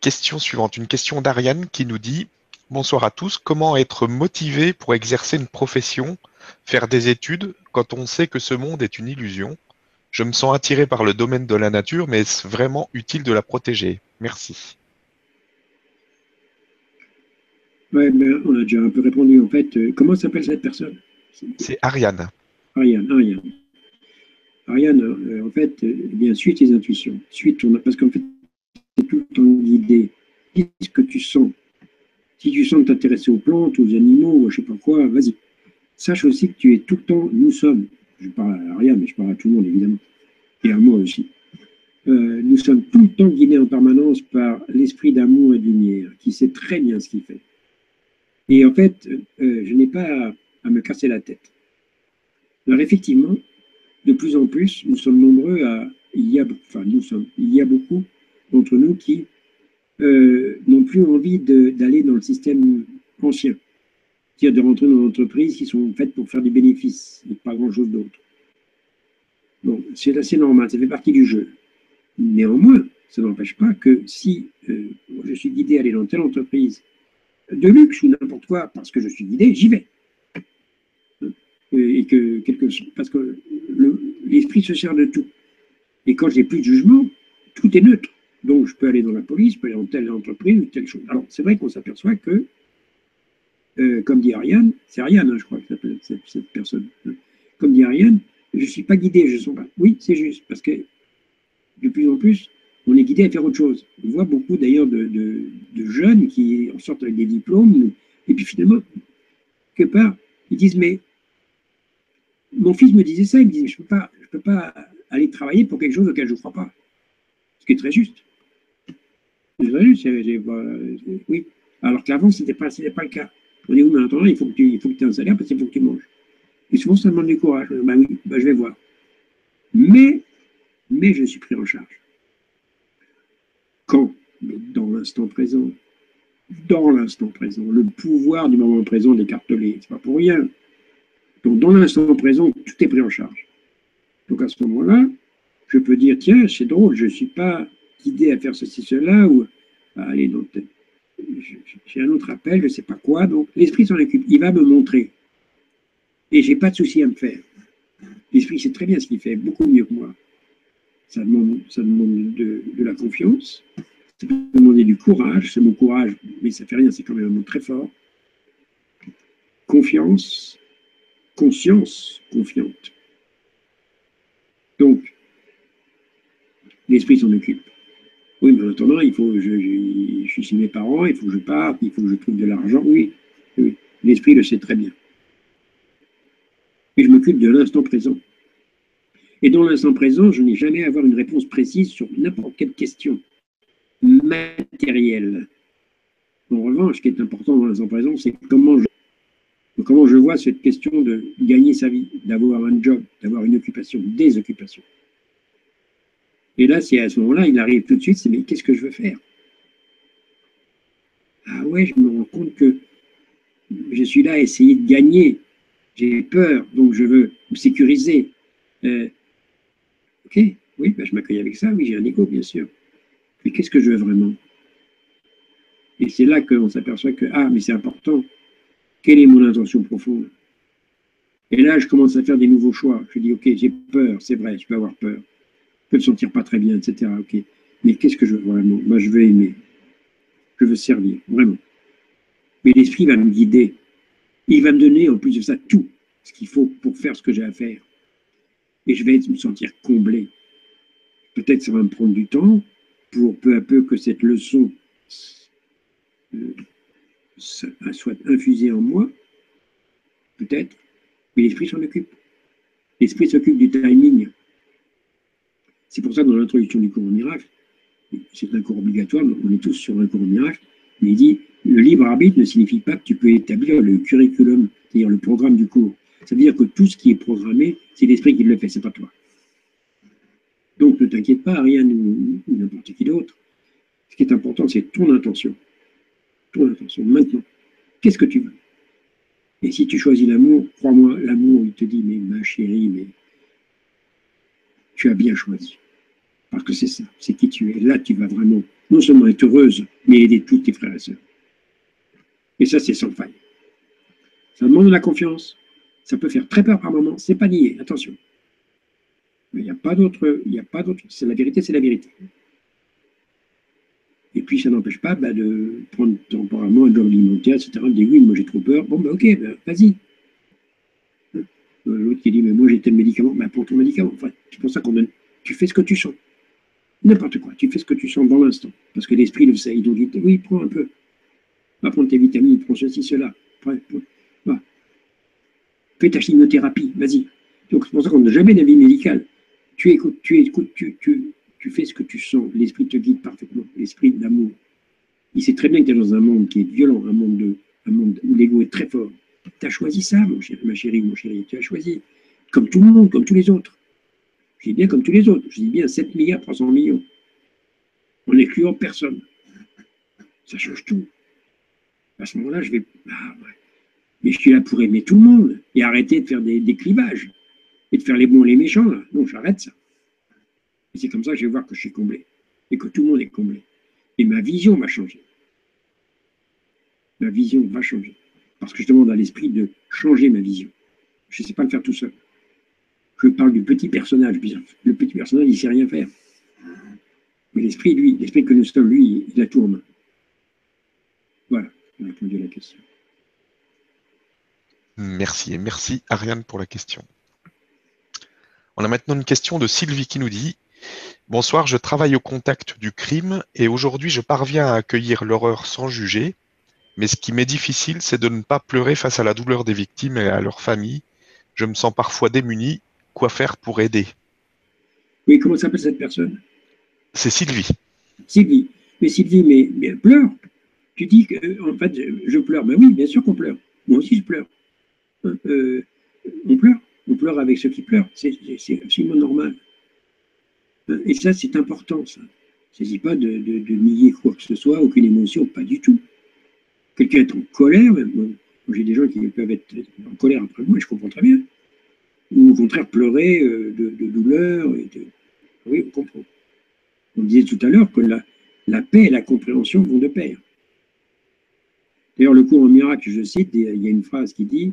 Question suivante, une question d'Ariane qui nous dit Bonsoir à tous. Comment être motivé pour exercer une profession, faire des études, quand on sait que ce monde est une illusion? Je me sens attiré par le domaine de la nature, mais est-ce vraiment utile de la protéger? Merci. Ouais, on a déjà un peu répondu. En fait, euh, comment s'appelle cette personne? C'est Ariane. Ariane, Ariane. Ariane, euh, en fait, euh, eh bien, suis tes intuitions. Suis parce qu'en fait, c'est tout le temps guidé. Dis ce que tu sens. Si tu sens t'intéresser aux plantes, aux animaux, ou je ne sais pas quoi, vas-y. Sache aussi que tu es tout le temps, nous sommes, je parle à rien, mais je parle à tout le monde évidemment, et à moi aussi. Euh, nous sommes tout le temps guidés en permanence par l'esprit d'amour et de lumière, qui sait très bien ce qu'il fait. Et en fait, euh, je n'ai pas à, me casser la tête. Alors effectivement, de plus en plus, nous sommes nombreux à, y a, enfin nous sommes, il y a beaucoup d'entre nous qui euh, n'ont plus envie d'aller dans le système ancien, c'est-à-dire de rentrer dans des entreprises qui sont faites pour faire des bénéfices et pas grand-chose d'autre. Bon, c'est assez normal, ça fait partie du jeu. Néanmoins, ça n'empêche pas que si euh, je suis guidé à aller dans telle entreprise de luxe ou n'importe quoi, parce que je suis guidé, j'y vais. Et que quelque, parce que l'esprit se sert de tout. Et quand j'ai plus de jugement, tout est neutre. Donc, je peux aller dans la police, je peux aller dans telle entreprise ou telle chose. Alors, c'est vrai qu'on s'aperçoit que, euh, comme dit Ariane, c'est Ariane, hein, je crois, que cette, cette, personne. Hein. Comme dit Ariane, je ne suis pas guidé, je ne sens pas. Oui, c'est juste, parce que de plus en plus, on est guidé à faire autre chose. On voit beaucoup d'ailleurs de, jeunes qui en sortent avec des diplômes, et puis finalement, quelque part, ils disent, mais mon fils me disait ça, il me disait, je ne peux, pas, peux pas aller travailler pour quelque chose auquel je ne crois pas. Ce qui est très juste oui. Alors qu'avant, ce n'était pas, pas le cas. On dit, oui, mais en il faut que tu il faut que aies un salaire parce qu'il faut que tu manges. Et souvent, ça demande du courage. Ben oui, ben je vais voir. Mais, mais je suis pris en charge. Quand Dans l'instant présent. Dans l'instant présent. Le pouvoir du moment présent écartelé. Ce n'est pas pour rien. Donc, dans l'instant présent, tout est pris en charge. Donc, à ce moment-là, je peux dire, tiens, c'est drôle, je ne suis pas guidé à faire ceci, cela, ou à aller dans j'ai un autre appel, je ne sais pas quoi, donc l'esprit s'en occupe, il va me montrer. Et j'ai pas de souci à me faire. L'esprit sait très bien ce qu'il fait, beaucoup mieux que moi. Ça demande, ça demande de, la confiance, ça peut demander du courage, c'est mon courage, mais ça fait rien, c'est quand même un mot très fort. Confiance, conscience confiante. Donc, l'esprit s'en occupe. Oui, mais en attendant, il faut, je, je, suis chez mes parents, il faut que je parte, il faut que je trouve de l'argent. Oui, oui. l'esprit le sait très bien. Et je m'occupe de l'instant présent. Et dans l'instant présent, je n'ai jamais à avoir une réponse précise sur n'importe quelle question matérielle. En revanche, ce qui est important dans l'instant présent, c'est comment je, comment je vois cette question de gagner sa vie, d'avoir un job, d'avoir une occupation, des occupations. Et là, si à ce moment-là, il arrive tout de suite, c'est mais qu'est-ce que je veux faire? Ah ouais, je me rends compte que je suis là à essayer de gagner. J'ai peur, donc je veux me sécuriser. Euh, ok, oui, ben je m'accueille avec ça, oui, j'ai un ego, bien sûr. Mais qu'est-ce que je veux vraiment? Et c'est là qu'on s'aperçoit que, ah, mais c'est important. Quelle est mon intention profonde? Et là, je commence à faire des nouveaux choix. Je dis, ok, j'ai peur, c'est vrai, je peux avoir peur peux me sentir pas très bien, etc. Ok. Mais qu'est-ce que je veux vraiment? Moi, je veux aimer. Je veux servir, vraiment. Mais l'esprit va me guider. Il va me donner, en plus de ça, tout ce qu'il faut pour faire ce que j'ai à faire. Et je vais me sentir comblé. Peut-être ça va me prendre du temps pour peu à peu que cette leçon euh, soit infusée en moi. Peut-être. Mais l'esprit s'en occupe. L'esprit s'occupe du timing. C'est pour ça que dans l'introduction du cours au miracle, c'est un cours obligatoire, on est tous sur un cours au miracle, mais il dit le libre arbitre ne signifie pas que tu peux établir le curriculum, c'est-à-dire le programme du cours. Ça veut dire que tout ce qui est programmé, c'est l'esprit qui le fait, c'est pas toi. Donc ne t'inquiète pas, rien ou, n'importe qui d'autre. Ce qui est important, c'est ton intention. Ton intention, maintenant. Qu'est-ce que tu veux? Et si tu choisis l'amour, crois-moi, l'amour, il te dit, mais ma chérie, mais tu as bien choisi. Parce que c'est ça, c'est qui tu es. Là, tu vas vraiment non seulement être heureuse, mais aider tous tes frères et sœurs. Et ça, c'est sans faille. Ça demande de la confiance. Ça peut faire très peur par moments. C'est pas nier, attention. Mais il n'y a pas d'autre, il a pas. C'est la vérité, c'est la vérité. Et puis, ça n'empêche pas bah, de prendre temporairement un job alimentaire, etc. De dire oui, moi j'ai trop peur. Bon, ben ok, ben, vas-y. L'autre qui dit, mais moi j'ai tel médicament, ben, pour ton médicament. Enfin, c'est pour ça qu'on donne. Tu fais ce que tu sens. N'importe quoi. Tu fais ce que tu sens dans l'instant. Parce que l'esprit le sait. Il dit, oui, prends un peu. Va prendre tes vitamines, prends ceci, cela. Fais ta chimiothérapie, vas-y. Donc c'est pour ça qu'on n'a jamais d'avis médical. Tu écoutes, tu écoutes, tu, tu, tu fais ce que tu sens. L'esprit te guide parfaitement. L'esprit d'amour. Il sait très bien que tu es dans un monde qui est violent, un monde, de, un monde où l'ego est très fort. Tu as choisi ça, mon ma chérie, mon chéri. Tu as choisi. Comme tout le monde, comme tous les autres. Je dis bien comme tous les autres. Je dis bien 7 milliards 300 millions. En n'excluant personne. Ça change tout. À ce moment-là, je vais. Ah, Mais je suis là pour aimer tout le monde et arrêter de faire des, clivages et de faire les bons et les méchants. Là. Non, j'arrête ça. Et c'est comme ça que je vais voir que je suis comblé et que tout le monde est comblé. Et ma vision va changer. Ma vision va changer. Parce que je demande à l'esprit de changer ma vision. Je ne sais pas le faire tout seul. Je parle du petit personnage. Le petit personnage, il ne sait rien faire. Mais l'esprit, lui, l'esprit que nous sommes, lui, il a tout en main. Voilà, j'ai répondu à la question. Merci et merci Ariane pour la question. On a maintenant une question de Sylvie qui nous dit Bonsoir, je travaille au contact du crime et aujourd'hui je parviens à accueillir l'horreur sans juger, mais ce qui m'est difficile, c'est de ne pas pleurer face à la douleur des victimes et à leur famille. Je me sens parfois démuni. Quoi faire pour aider? Oui, comment s'appelle cette personne? C'est Sylvie. Sylvie. Mais Sylvie, mais, mais elle pleure. Tu dis que, en fait, je pleure. Mais oui, bien sûr qu'on pleure. Moi aussi, je pleure. Euh, euh, on pleure. On pleure avec ceux qui pleurent. C'est absolument normal. Et ça, c'est important, ça. Il ne s'agit pas de, nier quoi que ce soit, aucune émotion, pas du tout. Quelqu'un est en colère, j'ai des gens qui peuvent être en colère après moi, et je comprends très bien. Ou au contraire pleurer euh, de, douleur. Oui, on comprend. On disait tout à l'heure que la, la paix et la compréhension vont de pair. D'ailleurs, le cours en miracle, je cite, il y a une phrase qui dit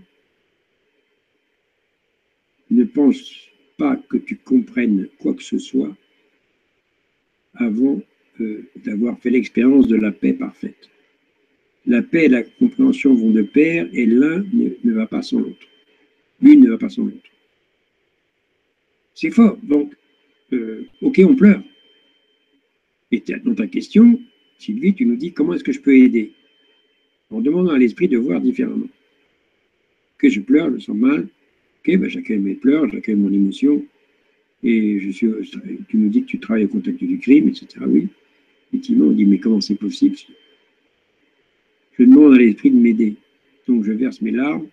pense pas que tu comprennes quoi que ce soit avant euh, d'avoir fait l'expérience de la paix parfaite la paix et la compréhension vont de pair et l'un ne, va pas sans l'autre. L'une ne va pas sans l'autre. C'est fort. Donc, euh, ok, on pleure. Et dans ta question, Sylvie, tu nous dis comment est-ce que je peux aider? En demandant à l'esprit de voir différemment. Que je pleure, je sens mal. Ok, ben, j'accueille mes pleurs, j'accueille mon émotion. Et je suis, tu nous dis que tu travailles au contact du crime, etc. Oui. Effectivement, on dit, mais comment c'est possible? Je demande à l'esprit de m'aider. Donc je verse mes larmes.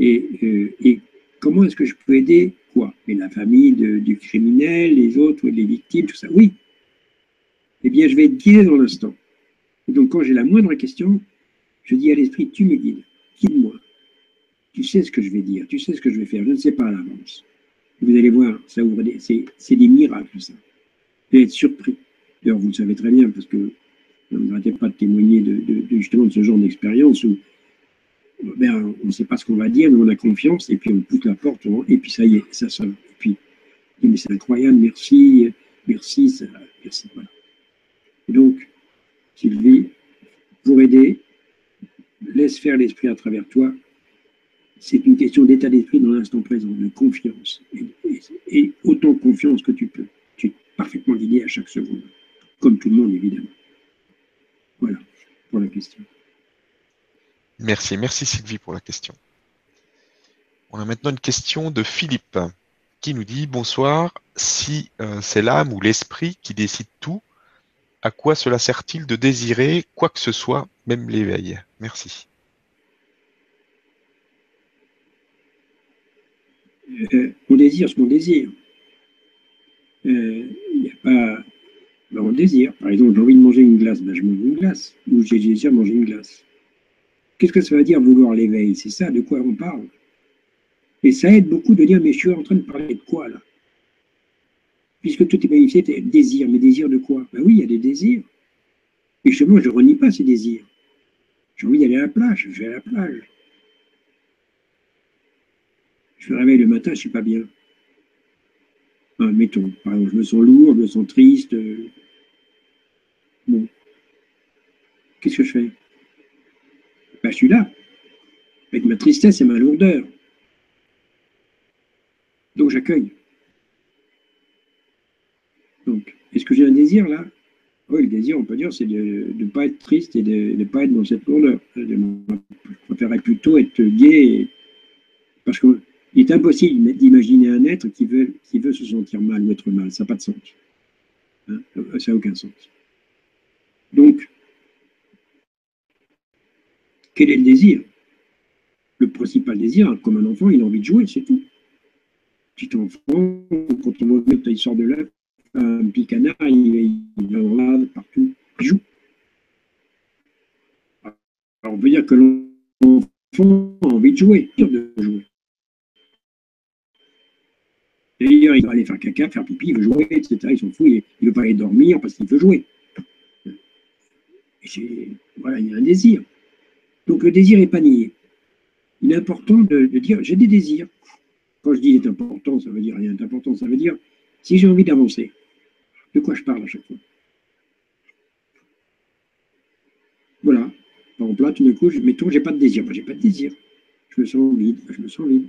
Et, euh, et comment est-ce que je peux aider? Quoi? Mais la famille du criminel, les autres, les victimes, tout ça. Oui. Eh bien, je vais être guidé dans l'instant. donc, quand j'ai la moindre question, je dis à l'esprit, tu me guides, guide-moi. Tu sais ce que je vais dire, tu sais ce que je vais faire, je ne sais pas à l'avance. Vous allez voir, ça ouvre des, c'est, des miracles, ça. Vous allez être surpris. D'ailleurs, vous le savez très bien, parce que vous n'arrêtez pas de témoigner de, justement de ce genre d'expérience où ben, on ne sait pas ce qu'on va dire, mais on a confiance, et puis on pousse la porte, et puis ça y est, ça sonne. Et puis, mais c'est incroyable, merci, merci, ça, merci, voilà. Et donc, Sylvie, pour aider, laisse faire l'esprit à travers toi. C'est une question d'état d'esprit dans l'instant présent, de confiance. Et, autant confiance que tu peux. Tu es parfaitement guidé à chaque seconde, comme tout le monde, évidemment. Voilà pour la question. Merci, merci Sylvie pour la question. On a maintenant une question de Philippe qui nous dit Bonsoir, si euh, c'est l'âme ou l'esprit qui décide tout, à quoi cela sert-il de désirer quoi que ce soit, même l'éveil? Merci. Euh, on désire ce qu'on désire. Euh, il n'y a pas. Ben, on désire. Par exemple, j'ai envie de manger une glace, ben, je mange une glace. Ou j'ai de manger une glace. Qu'est-ce que ça veut dire vouloir l'éveil? C'est ça de quoi on parle. Et ça aide beaucoup de dire, mais je suis en train de parler de quoi là? Puisque tout est magnifié, désir. Mais désir de quoi? Ben oui, il y a des désirs. Et chez moi, je ne renie pas ces désirs. J'ai envie d'aller à la plage, je vais à la plage. Je me réveille le matin, je ne suis pas bien. mettons, par exemple, je me sens lourd, je me sens triste. Bon. Qu'est-ce que je fais? Ben, Je suis là, avec ma tristesse et ma lourdeur. Donc j'accueille. Donc, est-ce que j'ai un désir là? Oui, le désir, on peut dire, c'est de ne pas être triste et de ne pas être dans cette lourdeur. Je préférerais plutôt être gai, parce qu'il est impossible d'imaginer un être qui veut, qui veut se sentir mal ou être mal. Ça n'a pas de sens. Hein, ça n'a aucun sens. Donc, quel est le désir? Le principal désir, comme un enfant, il a envie de jouer, c'est tout. Petit enfant, quand il, il sort de là, un petit canard, il, il va partout, il joue. Alors on peut dire que l'enfant a envie de jouer, de jouer. D'ailleurs, il va aller faire caca, faire pipi, il veut jouer, etc. Il s'en fout, il ne veut pas aller dormir parce qu'il veut jouer. Voilà, il y a un désir. Donc le désir n'est pas nié. Il est important de, dire j'ai des désirs. Quand je dis il est important, ça veut dire rien d'important, ça veut dire si j'ai envie d'avancer, de quoi je parle à chaque fois? Voilà. Par exemple, là, tout d'un coup, mettons, j'ai pas de désir. Moi, j'ai pas de désir. Je me sens vide. Je me sens vide.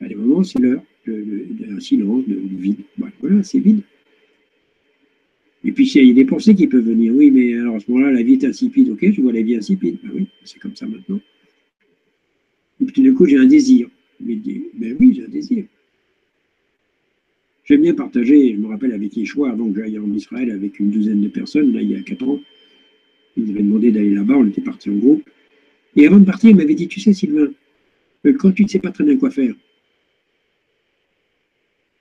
À des moments, c'est l'heure d'un silence, de, vide. Voilà, c'est vide. Et puis, il y a des pensées qui peuvent venir. Oui, mais alors à ce moment-là, la vie est insipide. Ok, je vois la vie insipide. Ben oui, c'est comme ça maintenant. Et puis, tout d'un coup, j'ai un désir. Mais, ben oui, j'ai un désir. J'aime bien partager, je me rappelle avec Yeshua, avant que j'aille en Israël avec une douzaine de personnes, là il y a quatre ans, il m'avait demandé d'aller là-bas, on était partis en groupe. Et avant de partir, il m'avait dit, tu sais Sylvain, euh, quand tu ne sais pas très bien quoi faire,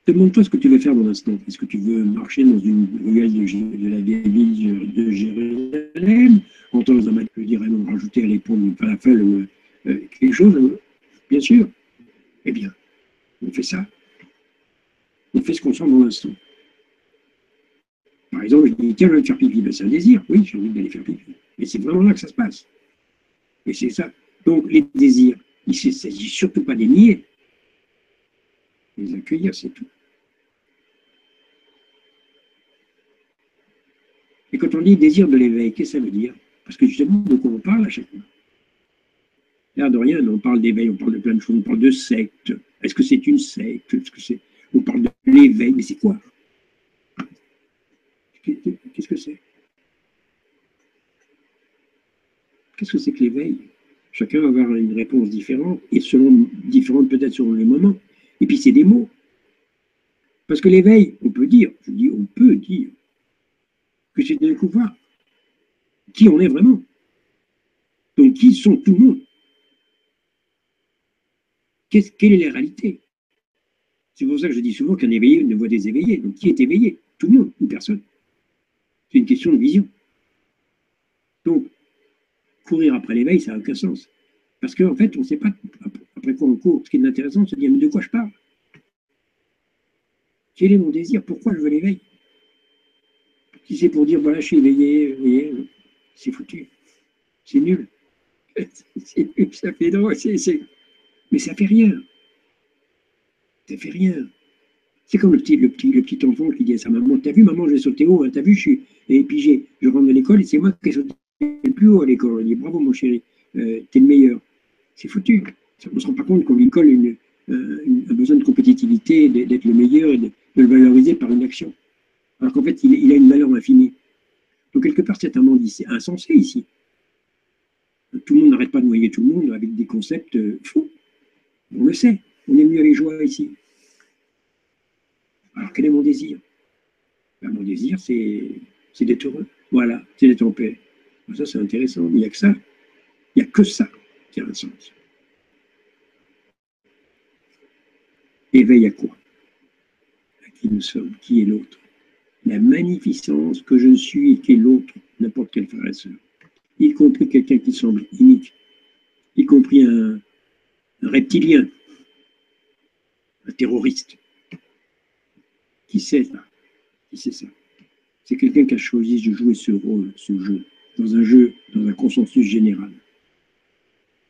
demande-toi ce que tu veux faire dans l'instant. Est-ce que tu veux marcher dans une ruelle de, la vieille ville de Jérusalem, entendre un dirais non, rajouter à l'épaule une falafel ou euh, quelque chose Bien sûr. Eh bien, on fait ça on fait ce qu'on sent dans l'instant. Par exemple, je dis, tiens, je vais faire pipi. Ben, c'est un désir. Oui, j'ai envie d'aller faire pipi. Mais c'est vraiment là que ça se passe. Et c'est ça. Donc, les désirs, il ne s'agit surtout pas des nier. Les accueillir, c'est tout. Et quand on dit désir de l'éveil, qu'est-ce que ça veut dire? Parce que justement, de quoi on parle à chaque fois? L'air de rien, on parle d'éveil, on parle de plein de choses, on parle de secte. Est-ce que c'est une secte? Est-ce que on parle de l'éveil, mais c'est quoi? Qu'est-ce que c'est? Qu'est-ce que c'est que l'éveil? Chacun va avoir une réponse différente, et selon différente peut-être selon le moment. Et puis c'est des mots. Parce que l'éveil, on peut dire, je dis on peut dire, que c'est de découvrir qui on est vraiment. Donc, qui sont tout le monde Quelle est la réalité C'est pour ça que je dis souvent qu'un éveillé ne voit des éveillés. Donc, qui est éveillé Tout le monde, une personne. C'est une question de vision. Donc, courir après l'éveil, ça n'a aucun sens. Parce qu'en fait, on ne sait pas après quoi on court. Ce qui est intéressant, c'est de dire, mais de quoi je parle Quel est mon désir? Pourquoi je veux l'éveil? Si c'est pour dire, voilà, je suis éveillé, c'est foutu. C'est nul. ça fait. Mais ça fait rien. Ça fait rien. C'est comme le petit, le, petit, le petit enfant qui dit à sa maman T'as vu, maman, je vais sauter haut, hein, t'as vu, je suis. Et puis je rentre de l'école et c'est moi qui ai sauté le plus haut à l'école. On dit Bravo, mon chéri, euh, t'es le meilleur. C'est foutu. On ne se rend pas compte qu'on lui colle une, un besoin de compétitivité, d'être le meilleur et de, le valoriser par une action. Alors qu'en fait, il, a une valeur infinie. Donc, quelque part, c'est un monde insensé ici. Tout le monde n'arrête pas de noyer tout le monde avec des concepts euh, faux. On le sait. On est mieux les joies ici. Alors, quel est mon désir? Ben, Mon désir, c'est d'être heureux. Voilà, c'est d'être en paix. Ben, ça, c'est intéressant. Il n'y a que ça. Il n'y a que ça qui a un sens. Éveille à quoi? À qui nous sommes? Qui est l'autre? La magnificence que je suis et qui est l'autre, n'importe quel frère et sœur. Y compris quelqu'un qui semble unique, y compris un reptilien, un terroriste, qui sait ça? Qui sait ça? C'est quelqu'un qui a choisi de jouer ce rôle, ce jeu, dans un jeu, dans un consensus général.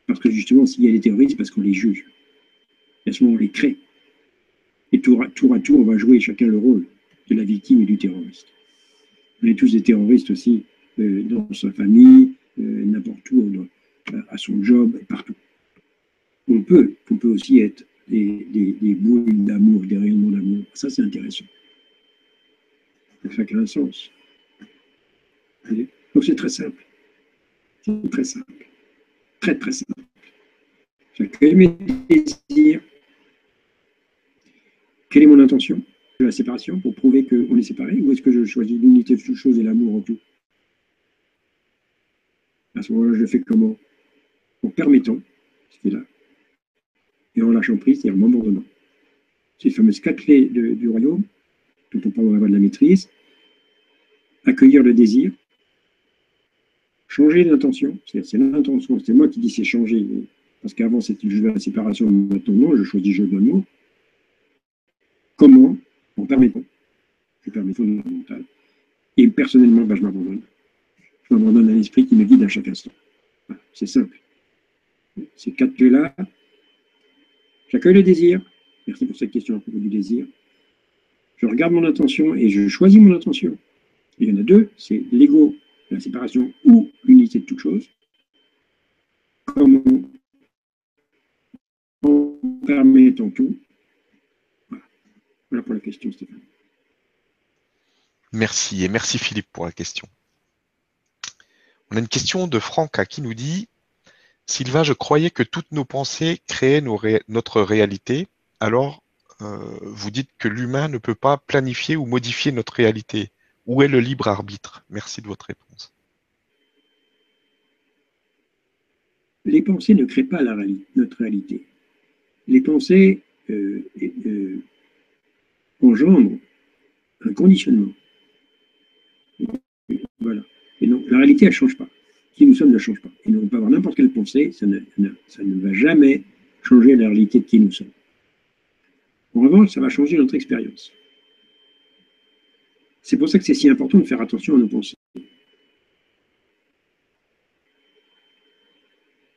Parce que justement, s'il y a des terroristes, parce qu'on les juge. Et à ce moment, on les crée. Et tour à, tour on va jouer chacun le rôle de la victime et du terroriste. On est tous des terroristes aussi euh, dans sa famille, euh, n'importe où, à son job, partout. On peut, on peut aussi être des, des, boules d'amour, des rayonnements d'amour. Ça, c'est intéressant. Ça a un sens. Donc, c'est très simple. C'est très simple. Très, très simple. J'accueille mes désirs. Quelle est mon intention? De la séparation pour prouver qu'on est séparés Ou est-ce que je choisis l'unité de toute chose et l'amour en tout? À ce moment-là, je fais comment? En permettant ce qui est là et en lâchant prise, c'est-à-dire en m'abandonnant. Ces fameuses quatre clés du royaume, on parle dans la voie de la maîtrise, accueillir le désir, changer l'intention, c'est l'intention, c'est moi qui dis c'est changer, parce qu'avant c'était le jeu de la séparation, maintenant non, je choisis le jeu de l'amour. Comment En permettant, je permets fondamental. Et personnellement, ben, je m'abandonne. Je m'abandonne à l'esprit qui me guide à chaque instant. c'est simple. Ces quatre clés-là, J'accueille le désir. Merci pour cette question à propos du désir. Je regarde mon intention et je choisis mon intention. il y en a deux, c'est l'ego, la séparation ou l'unité de toute chose. Comment en permettant tout. Voilà. pour la question, Stéphane. Merci et merci Philippe pour la question. On a une question de Franck qui nous dit Sylvain, je croyais que toutes nos pensées créaient notre réalité. Alors, euh, vous dites que l'humain ne peut pas planifier ou modifier notre réalité. Où est le libre arbitre? Merci de votre réponse. Les pensées ne créent pas notre réalité. Les pensées euh, euh, engendrent un conditionnement. Voilà. Et non, la réalité, elle ne change pas qui nous sommes ne change pas. Et nous, on peut avoir n'importe quelle pensée, ça ne, ça ne va jamais changer la réalité de qui nous sommes. En revanche, ça va changer notre expérience. C'est pour ça que c'est si important de faire attention à nos pensées.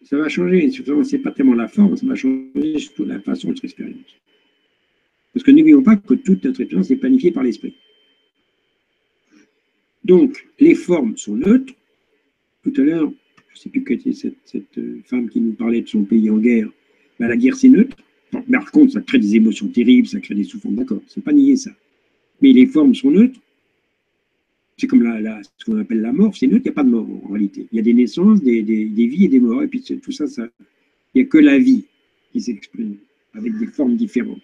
Ça va changer, c'est pas tellement la forme, ça va changer surtout la façon de notre expérience. Parce que n'oublions pas que toute notre expérience est planifiée par l'esprit. Donc, les formes sont neutres, tout à l'heure, je ne sais plus qui était cette, euh, femme qui nous parlait de son pays en guerre. Ben, la guerre, c'est neutre. par contre, ça crée des émotions terribles, ça crée des souffrances, d'accord, c'est pas nier ça. Mais les formes sont neutres. C'est comme la, ce qu'on appelle la mort, c'est neutre, il n'y a pas de mort en réalité. Il y a des naissances, des, vies et des morts, et puis tout ça il n'y a que la vie qui s'exprime avec des formes différentes.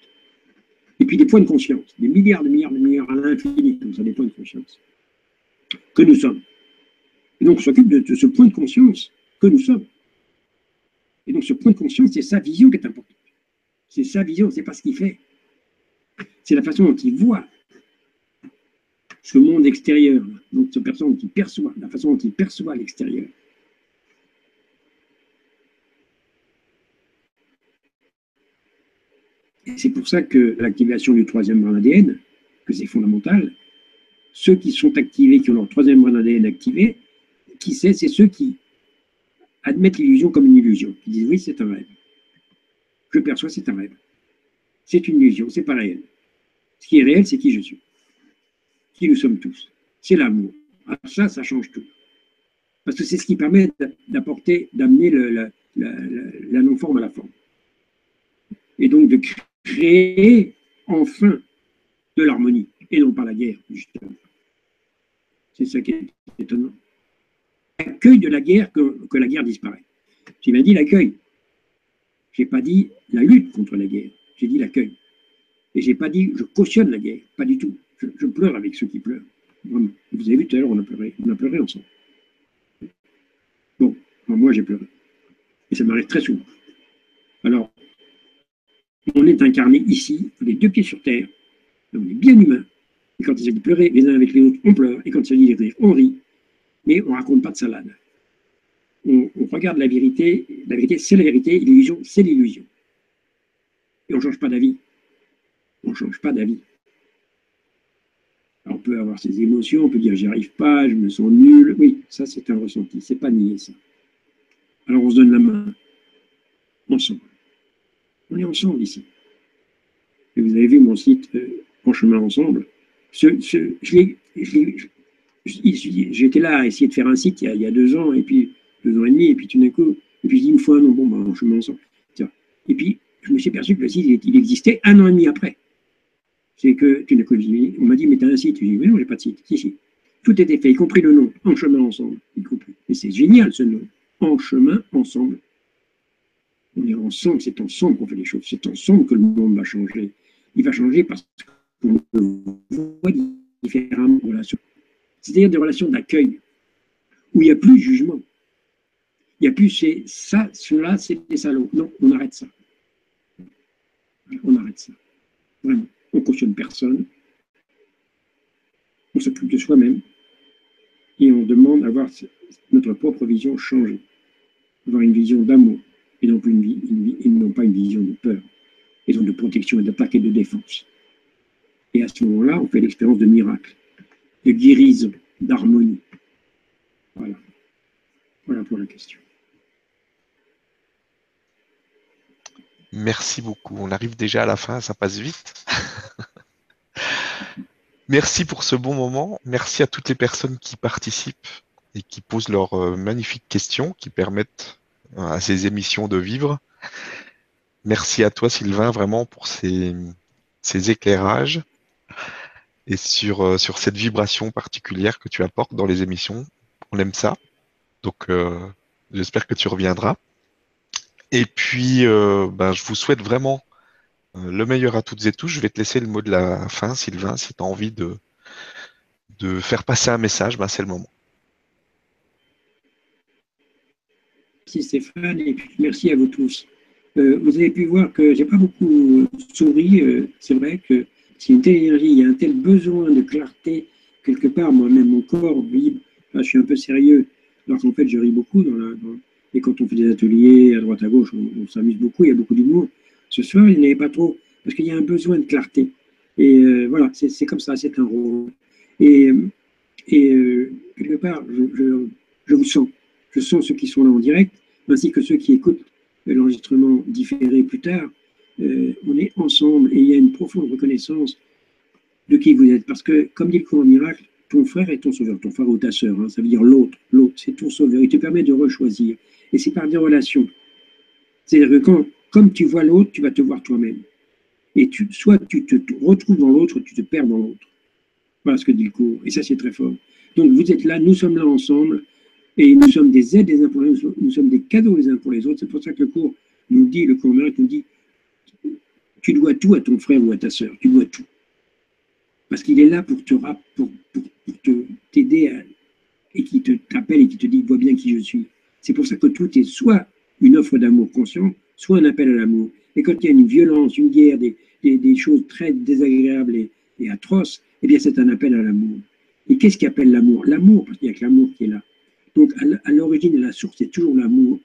Et puis des points de conscience, des milliards de milliards de milliards à l'infini, comme ça, des points de conscience que nous sommes. Et donc on s'occupe de, ce point de conscience que nous sommes. Et donc ce point de conscience, c'est sa vision qui est importante. C'est sa vision, c'est pas ce qu'il fait. C'est la façon dont il voit ce monde extérieur, donc cette personne qui perçoit, la façon dont il perçoit l'extérieur. C'est pour ça que l'activation du troisième brin ADN, que c'est fondamental, ceux qui sont activés, qui ont leur troisième brin ADN activé, qui sait, c'est ceux qui admettent l'illusion comme une illusion. Ils disent oui, c'est un rêve. Je perçois, c'est un rêve. C'est une illusion, c'est pas réel. Ce qui est réel, c'est qui je suis. Qui nous sommes tous. C'est l'amour. Ah, ça, ça change tout. Parce que c'est ce qui permet d'apporter, d'amener la non-forme à la forme. Et donc de créer enfin de l'harmonie et non pas la guerre, justement. C'est ça qui est étonnant. L'accueil de la guerre que, que la guerre disparaît. J'ai bien dit l'accueil. Je n'ai pas dit la lutte contre la guerre. J'ai dit l'accueil. Et je n'ai pas dit je cautionne la guerre. Pas du tout. Je, pleure avec ceux qui pleurent. Vous avez vu tout à l'heure, on a pleuré. On a pleuré ensemble. Bon, moi j'ai pleuré. Et ça m'arrive très souvent. Alors, on est incarné ici, on est deux pieds sur terre, on est bien humain. Et quand il s'agit de pleurer les uns avec les autres, on pleure. Et quand il s'agit de rire, on rit. Mais on ne raconte pas de salade. On, regarde la vérité. La vérité, c'est la vérité. L'illusion, c'est l'illusion. Et on ne change pas d'avis. On ne change pas d'avis. On peut avoir ses émotions, on peut dire j'y arrive pas, je me sens nul. Oui, ça c'est un ressenti, c'est pas nier ça. Alors on se donne la main ensemble. On est ensemble ici. Vous avez vu mon site euh, En chemin ensemble. J'étais là à essayer de faire un site il y, a, deux ans, et puis deux ans et demi, et puis tout d'un coup, et puis je dis fois, non, bon, En chemin ensemble. Et puis, je me suis aperçu que le site, il existait un an et demi après. C'est que tu n'as que on m'a dit, mais tu as un site. Je dis, mais non, j'ai pas de site. Si, si. Tout était fait, y compris le nom, En chemin ensemble. Et c'est génial ce nom, En chemin ensemble. On est ensemble, c'est ensemble qu'on fait les choses, c'est ensemble que le monde va changer. Il va changer parce qu'on voit différentes relations. C'est-à-dire des relations d'accueil, où il n'y a plus de jugement. Il n'y a plus c'est ça, cela, c'est des salauds. Non, on arrête ça. On arrête ça. Vraiment. On ne cautionne personne. On s'occupe de soi-même. Et on demande à voir notre propre vision changer. Avoir une vision d'amour, et non, pas une vision de peur, et donc de protection et d'attaque et de défense. Et à ce moment-là, on fait l'expérience de miracle, de guérison, d'harmonie. Voilà. Voilà pour la question. Merci beaucoup. On arrive déjà à la fin, ça passe vite. Merci pour ce bon moment. Merci à toutes les personnes qui participent et qui posent leurs euh, magnifiques questions qui permettent à ces émissions de vivre. Merci à toi Sylvain vraiment pour ces, éclairages et sur, euh, sur cette vibration particulière que tu apportes dans les émissions. On aime ça. Donc euh, j'espère que tu reviendras. Et puis euh, ben, je vous souhaite vraiment le meilleur à toutes et tous. Je vais te laisser le mot de la fin, Sylvain, si tu as envie de, de faire passer un message, ben, c'est le moment. Merci Stéphane et merci à vous tous. Euh, vous avez pu voir que j'ai pas beaucoup souri. Euh, c'est vrai que c'est une telle énergie, il y a un tel besoin de clarté quelque part. Moi-même, mon corps vibre. je suis un peu sérieux, alors qu'en fait, je ris beaucoup. Dans Et quand on fait des ateliers à droite à gauche, on, s'amuse beaucoup. Il y a beaucoup d'humour. Ce soir, il n'y avait pas trop parce qu'il y a un besoin de clarté. Et euh, voilà, c'est comme ça, c'est un rôle. Et, et quelque part, je vous sens. Je sens ceux qui sont là en direct ainsi que ceux qui écoutent l'enregistrement différé plus tard, euh, on est ensemble et il y a une profonde reconnaissance de qui vous êtes. Parce que, comme dit le courant miracle, ton frère est ton sauveur, ton frère ou ta sœur, hein, ça veut dire l'autre, l'autre, c'est ton sauveur. Il te permet de rechoisir. Et c'est par des relations. C'est-à-dire que quand, comme tu vois l'autre, tu vas te voir toi-même. Et tu, soit tu te retrouves dans l'autre, tu te perds dans l'autre. Voilà ce que dit le cours. Et ça, c'est très fort. Donc, vous êtes là, nous sommes là ensemble. Et nous sommes des aides les uns pour les autres, nous sommes des cadeaux les uns pour les autres. C'est pour ça que le cours nous dit, le cours nous dit, tu dois tout à ton frère ou à ta sœur. Tu dois tout. Parce qu'il est là pour te pour, pour, t'aider et qui t'appelle et qui te dit vois bien qui je suis. C'est pour ça que tout est soit une offre d'amour conscient, soit un appel à l'amour. Et quand il y a une violence, une guerre, des, des, choses très désagréables et, et atroces, eh bien c'est un appel à l'amour. Et qu'est-ce qui appelle l'amour? L'amour, parce qu'il n'y a que l'amour qui est là. Donc à l'origine et la source, c'est toujours l'amour.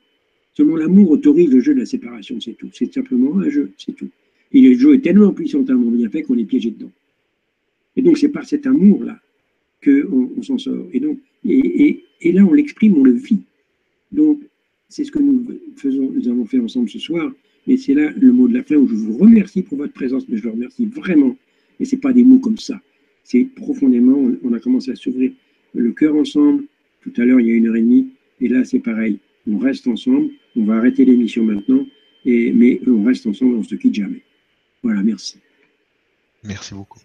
Seulement l'amour autorise le jeu de la séparation, c'est tout. C'est simplement un jeu, c'est tout. Et le jeu est tellement puissamment bien fait qu'on est piégé dedans. Et donc c'est par cet amour-là qu'on on, s'en sort. Et, donc, et, et, là, on l'exprime, on le vit. Donc c'est ce que nous, faisons, nous avons fait ensemble ce soir. Et c'est là le mot de la fin où je vous remercie pour votre présence, mais je vous remercie vraiment. Et ce n'est pas des mots comme ça. C'est profondément, on a commencé à s'ouvrir le cœur ensemble. Tout à l'heure, il y a une heure et demie. Et là, c'est pareil. On reste ensemble. On va arrêter l'émission maintenant. Et, mais on reste ensemble, on ne se quitte jamais. Voilà, merci. Merci beaucoup.